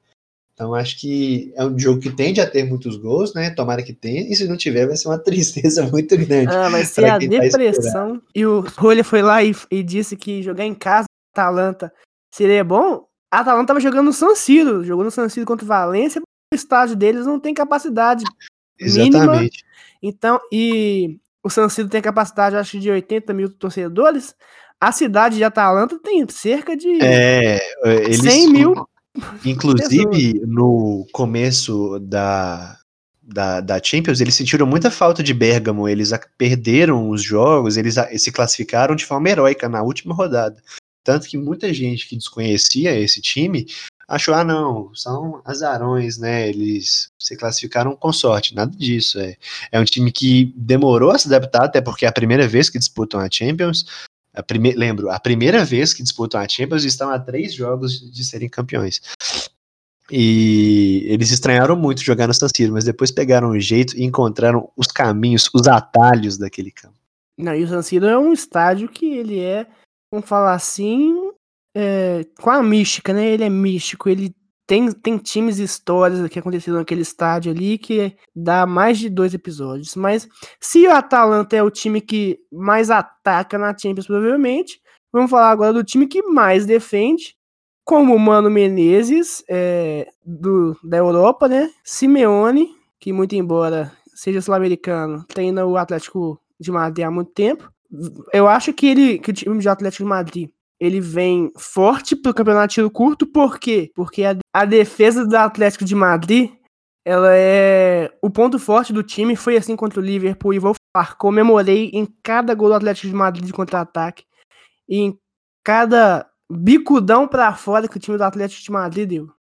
Então acho que é um jogo que tende a ter muitos gols, né? Tomara que tenha. E se não tiver, vai ser uma tristeza muito grande. Ah, vai ser a tá depressão. e o Rolha foi lá e, e disse que jogar em casa, Atalanta, seria bom. A Atalanta tava jogando no San Siro, jogou no San Siro contra o Valência, o estádio deles não tem capacidade mínima. Exatamente. Então, e o San Siro tem capacidade, acho, de 80 mil torcedores. A cidade de Atalanta tem cerca de É, eles 100 mil. Inclusive, no começo da, da, da Champions, eles sentiram muita falta de Bergamo, eles perderam os jogos, eles se classificaram de forma heróica na última rodada. Tanto que muita gente que desconhecia esse time achou, ah não, são azarões, né, eles se classificaram com sorte, nada disso, é, é um time que demorou a se adaptar, até porque é a primeira vez que disputam a Champions, a prime lembro, a primeira vez que disputam a Champions estão a três jogos de serem campeões. E eles estranharam muito jogar no San Siro, mas depois pegaram o jeito e encontraram os caminhos, os atalhos daquele campo. Não, e o San Siro é um estádio que ele é, vamos falar assim, é, com a mística, né? Ele é místico, ele tem, tem times e histórias que aconteceram naquele estádio ali que dá mais de dois episódios. Mas se o Atalanta é o time que mais ataca na Champions, provavelmente, vamos falar agora do time que mais defende, como o Mano Menezes, é, do, da Europa, né? Simeone, que muito embora seja sul-americano, treina o Atlético de Madrid há muito tempo. Eu acho que ele, que o time de Atlético de Madrid, ele vem forte pro campeonato tiro curto, por quê? Porque a, a defesa do Atlético de Madrid, ela é o ponto forte do time, foi assim contra o Liverpool, e vou falar, comemorei em cada gol do Atlético de Madrid de contra-ataque, e em cada bicudão pra fora que o time do Atlético de Madrid deu.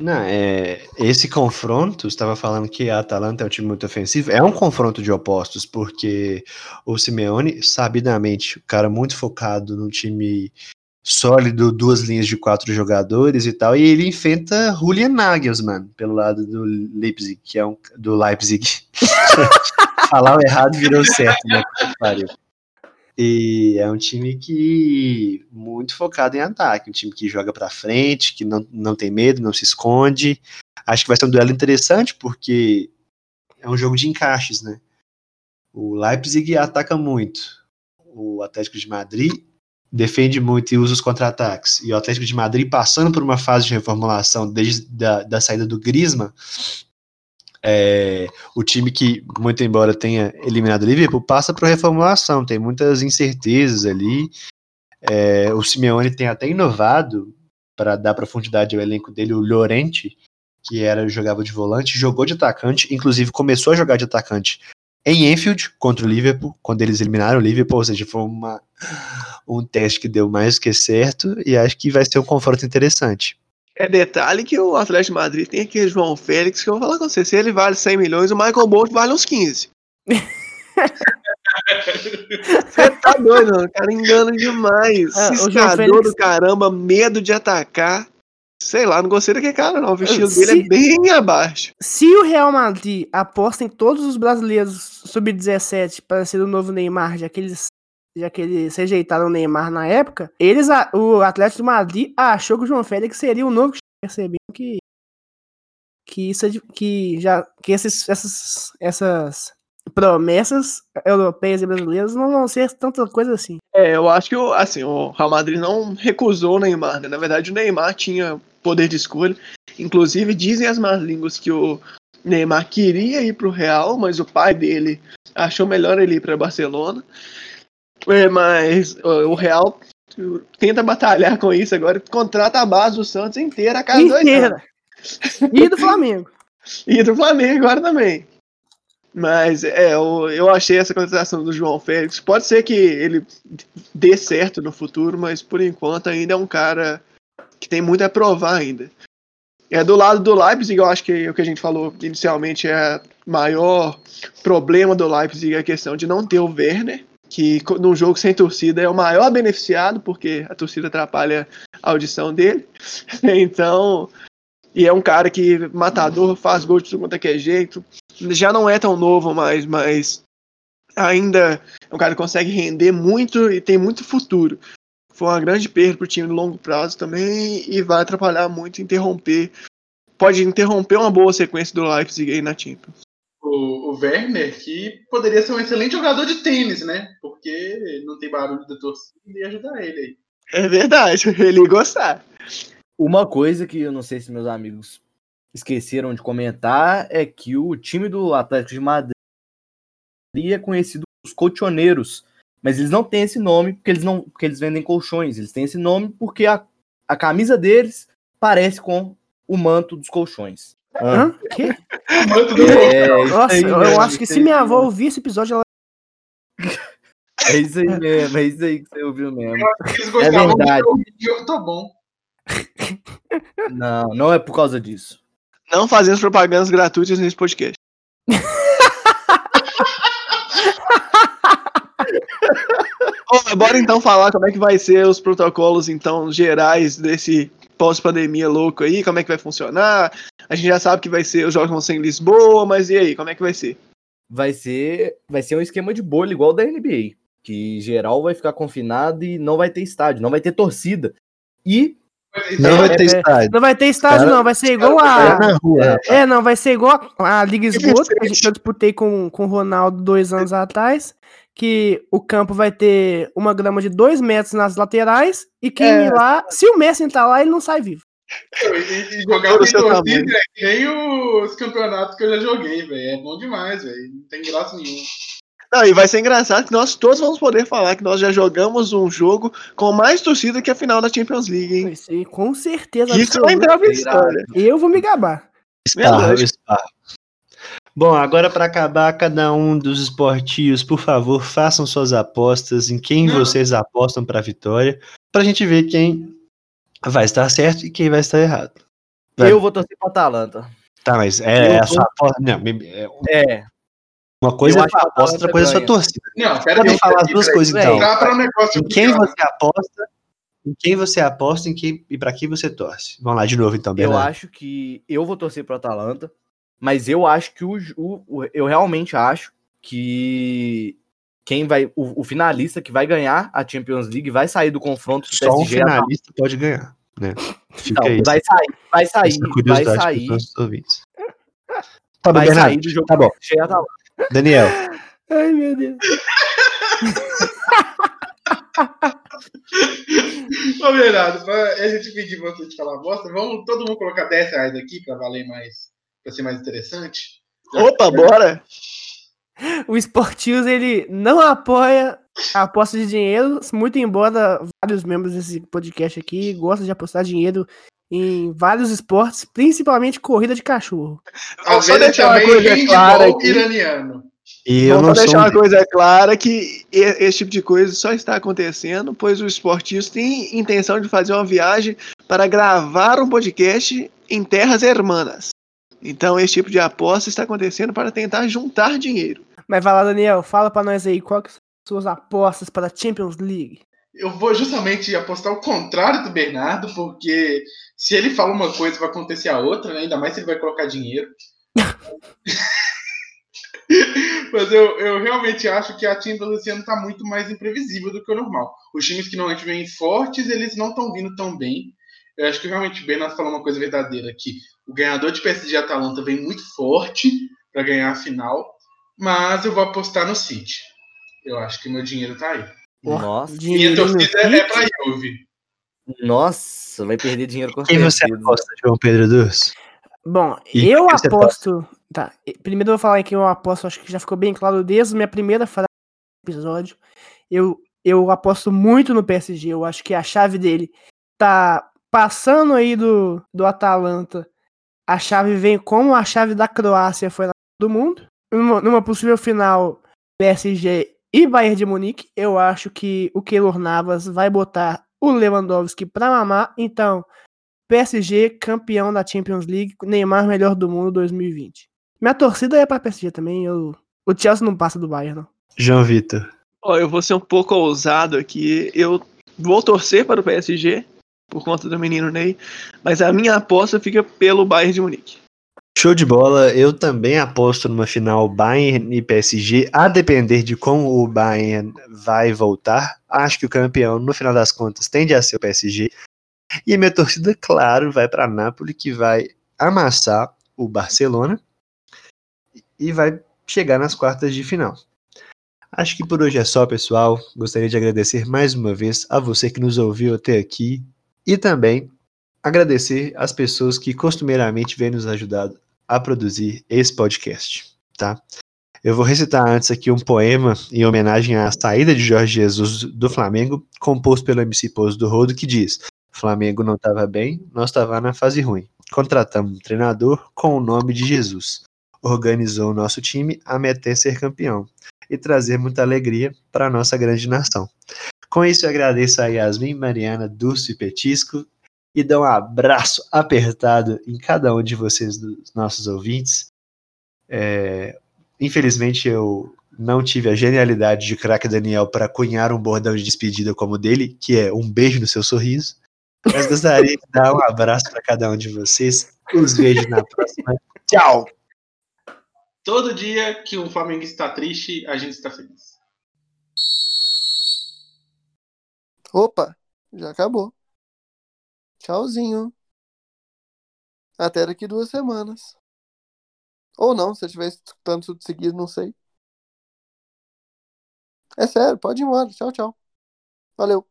Não, é, esse confronto, estava falando que a Atalanta é um time muito ofensivo, é um confronto de opostos, porque o Simeone, sabidamente, o cara muito focado num time sólido, duas linhas de quatro jogadores e tal, e ele enfrenta Julian Nagelsmann pelo lado do Leipzig, que é um do Leipzig. Falar o errado virou certo, né? Pariu. E é um time que muito focado em ataque, um time que joga pra frente, que não, não tem medo, não se esconde. Acho que vai ser um duelo interessante porque é um jogo de encaixes, né? O Leipzig ataca muito. O Atlético de Madrid defende muito e usa os contra-ataques. E o Atlético de Madrid passando por uma fase de reformulação desde da, da saída do Griezmann, é, o time que, muito embora tenha eliminado o Liverpool, passa por reformulação, tem muitas incertezas ali. É, o Simeone tem até inovado para dar profundidade ao elenco dele, o Llorente, que era jogava de volante, jogou de atacante, inclusive começou a jogar de atacante em Enfield contra o Liverpool, quando eles eliminaram o Liverpool, ou seja, foi uma, um teste que deu mais que certo, e acho que vai ser um confronto interessante. É detalhe que o Atlético de Madrid tem aquele João Félix que eu vou falar com você. Se ele vale 100 milhões, o Michael Bolt vale uns 15. Você tá doido, mano. O cara engana demais. Ah, Ciscador Félix- do caramba, medo de atacar. Sei lá, não gostei daquele cara, não. O vestido Se- dele é bem abaixo. Se o Real Madrid aposta em todos os brasileiros sub-17 para ser o novo Neymar, já que eles já que eles rejeitaram o Neymar na época, eles o Atlético de Madrid achou que o João Félix seria o novo percebendo que que isso é que já que esses, essas essas promessas europeias e brasileiras não vão ser tanta coisa assim. É, eu acho que o, assim, o Real Madrid não recusou o Neymar, né? Na verdade, o Neymar tinha poder de escolha. Inclusive, dizem as más línguas que o Neymar queria ir pro Real, mas o pai dele achou melhor ele ir para Barcelona. É, mas o Real tenta batalhar com isso agora, contrata a base do Santos inteira a cada dois anos. Inteira. E do Flamengo. E do Flamengo agora também. Mas é, eu, eu achei essa contratação do João Félix. Pode ser que ele dê certo no futuro, mas por enquanto ainda é um cara que tem muito a provar ainda. É do lado do Leipzig, eu acho que o que a gente falou inicialmente é maior problema do Leipzig é a questão de não ter o Werner, que num jogo sem torcida é o maior beneficiado, porque a torcida atrapalha a audição dele. Então, e é um cara que matador, faz gol de tudo quanto é é jeito. Já não é tão novo mais, mas ainda é um cara que consegue render muito e tem muito futuro. Foi uma grande perda pro time no longo prazo também e vai atrapalhar muito, interromper. Pode interromper uma boa sequência do Leipzig aí na Champions. O, o Werner, que poderia ser um excelente jogador de tênis, né? Porque não tem barulho da torcida e ajudar ele aí. É verdade, ele ia gostar. Uma coisa que eu não sei se meus amigos esqueceram de comentar é que o time do Atlético de Madrid é conhecido os colchoneiros, mas eles não têm esse nome porque eles não porque eles vendem colchões, eles têm esse nome porque a, a camisa deles parece com o manto dos colchões. Hã? Que? Manto do É, isso Nossa, aí eu, eu acho que isso se minha avó ouvir esse episódio, ela. É isso aí mesmo, é isso aí que você ouviu mesmo. De verdade. eu tô bom. Não, não é por causa disso. Não fazemos propagandas gratuitas nesse podcast. Bom, bora então falar como é que vai ser os protocolos então gerais desse pós-pandemia louco aí, como é que vai funcionar. A gente já sabe que vai ser os jogos vão ser em Lisboa, mas e aí, como é que vai ser? Vai ser, vai ser um esquema de bolha igual da NBA, que geral vai ficar confinado e não vai ter estádio, não vai ter torcida. E Não vai É, ter é, estádio. Não vai ter estádio, cara- não. Vai ser igual É a. rua, rapaz. É, não, vai ser igual a, a Liga Esgoto, que a gente- que eu disputei com, com o Ronaldo dois anos atrás. Que o campo vai ter uma grama de dois metros nas laterais. E quem É. ir lá, se o Messi entrar lá, ele não sai vivo. E, e jogar tamanho. é que nem os campeonatos que eu já joguei, velho. É bom demais, velho. Não tem graça nenhuma. Não, e vai ser engraçado que nós todos vamos poder falar que nós já jogamos um jogo com mais torcida que a final da Champions League, hein? Vai ser, com certeza. Isso vai entrar pra história. Eu vou me gabar. Esparro, esparro. Bom, agora para acabar, cada um dos esportivos, por favor, façam suas apostas em quem Não. vocês apostam para vitória, pra gente ver quem vai estar certo e quem vai estar errado. Vai. eu vou torcer pro Atalanta. Tá, mas é, Eu a sua aposta. Não, é- É, uma coisa Eu é sua aposta, outra coisa é sua torcida. Não, pera Podem aí. falar as duas coisas então. Para um negócio Em quem pior. você aposta, em quem você aposta em quem, e para quem você torce. Vamos lá de novo então, eu Bernardo. acho que eu vou torcer pro Atalanta, mas eu acho que o, o- o- eu realmente acho que quem vai o, o finalista que vai ganhar a Champions League vai sair do confronto do Só um PSG. Atalanta. finalista pode ganhar, né? Fica Não, aí. vai sair, vai sair, essa vai sair. Tá bom, vai Bernardo. sair do jogo Tá bom. Daniel, Ai, meu Deus. Ô, Bernardo, pra a gente pedir você de falar bosta, vamos todo mundo colocar 10 reais aqui pra valer mais, pra ser mais interessante. Opa, bora! O Sportius, ele não apoia a aposta de dinheiro, muito embora vários membros desse podcast aqui gostam de apostar dinheiro em vários esportes, principalmente corrida de cachorro. Às só deixar uma coisa clara aqui. iraniano. e eu Vamos não deixar um uma coisa clara que esse tipo de coisa só está acontecendo, pois o Esportistas tem intenção de fazer uma viagem para gravar um podcast em terras hermanas. Então esse tipo de aposta está acontecendo para tentar juntar dinheiro. Mas vai lá, Daniel, fala pra nós aí, qual que são as suas apostas para a Champions League? Eu vou justamente apostar o contrário do Bernardo, porque se ele fala uma coisa, vai acontecer a outra, né? ainda mais se ele vai colocar dinheiro. Mas eu, eu realmente acho que a Champions esse ano está muito mais imprevisível do que o normal. Os times que normalmente vêm fortes, eles não estão vindo tão bem. Eu acho que realmente o Bernardo falou uma coisa verdadeira aqui. O ganhador de PSG Atalanta vem muito forte para ganhar a final, mas eu vou apostar no City. Eu acho que meu dinheiro tá aí. Nossa, Minha torcida é pra Juve. nossa, vai perder dinheiro com Quem você aposta, João Pedro Dus? Bom, E eu aposto. Tá, primeiro eu vou falar que eu aposto, acho que já ficou bem claro desde a minha primeira frase do episódio. Eu, eu aposto muito no PSG. Eu acho que a chave dele tá passando aí do, do Atalanta. A chave vem como a chave da Croácia foi na do mundo. Numa, numa possível final PSG e Bayern de Munique, eu acho que o Keylor Navas vai botar o Lewandowski pra mamar. Então, PSG campeão da Champions League, Neymar melhor do mundo 2020. Minha torcida é pra PSG também, eu, o Chelsea não passa do Bayern, não. João Vitor. Ó, eu vou ser um pouco ousado aqui. Eu vou torcer para o PSG por conta do menino Ney, mas a minha aposta fica pelo Bayern de Munique. Show de bola. Eu também aposto numa final Bayern e PSG, a depender de como o Bayern vai voltar. Acho que o campeão, no final das contas, tende a ser o PSG. E a minha torcida, claro, vai para Nápoles, que vai amassar o Barcelona e vai chegar nas quartas de final. Acho que por hoje é só, pessoal. Gostaria de agradecer mais uma vez a você que nos ouviu até aqui e também agradecer as pessoas que costumeiramente vêm nos ajudado a produzir esse podcast, tá? Eu vou recitar antes aqui um poema em homenagem à saída de Jorge Jesus do Flamengo, composto pelo MC Pouso do Rodo, que diz: Flamengo não estava bem, nós estava na fase ruim. Contratamos um treinador com o nome de Jesus. Organizou o nosso time a meter ser campeão e trazer muita alegria para a nossa grande nação. Com isso, eu agradeço a Yasmin, Mariana, Dulce e Petisco e dou um abraço apertado em cada um de vocês, dos nossos ouvintes. É, infelizmente, eu não tive a genialidade de craque Daniel para cunhar um bordão de despedida como o dele, que é um beijo no seu sorriso. Mas gostaria de dar um abraço para cada um de vocês. Os vejo na próxima. Tchau! Todo dia que um Flamengo está triste, a gente está feliz. Opa, já acabou. Tchauzinho. Até daqui duas semanas. Ou não, se eu estiver escutando tudo seguido, não sei. É sério, pode ir embora. Tchau, tchau. Valeu.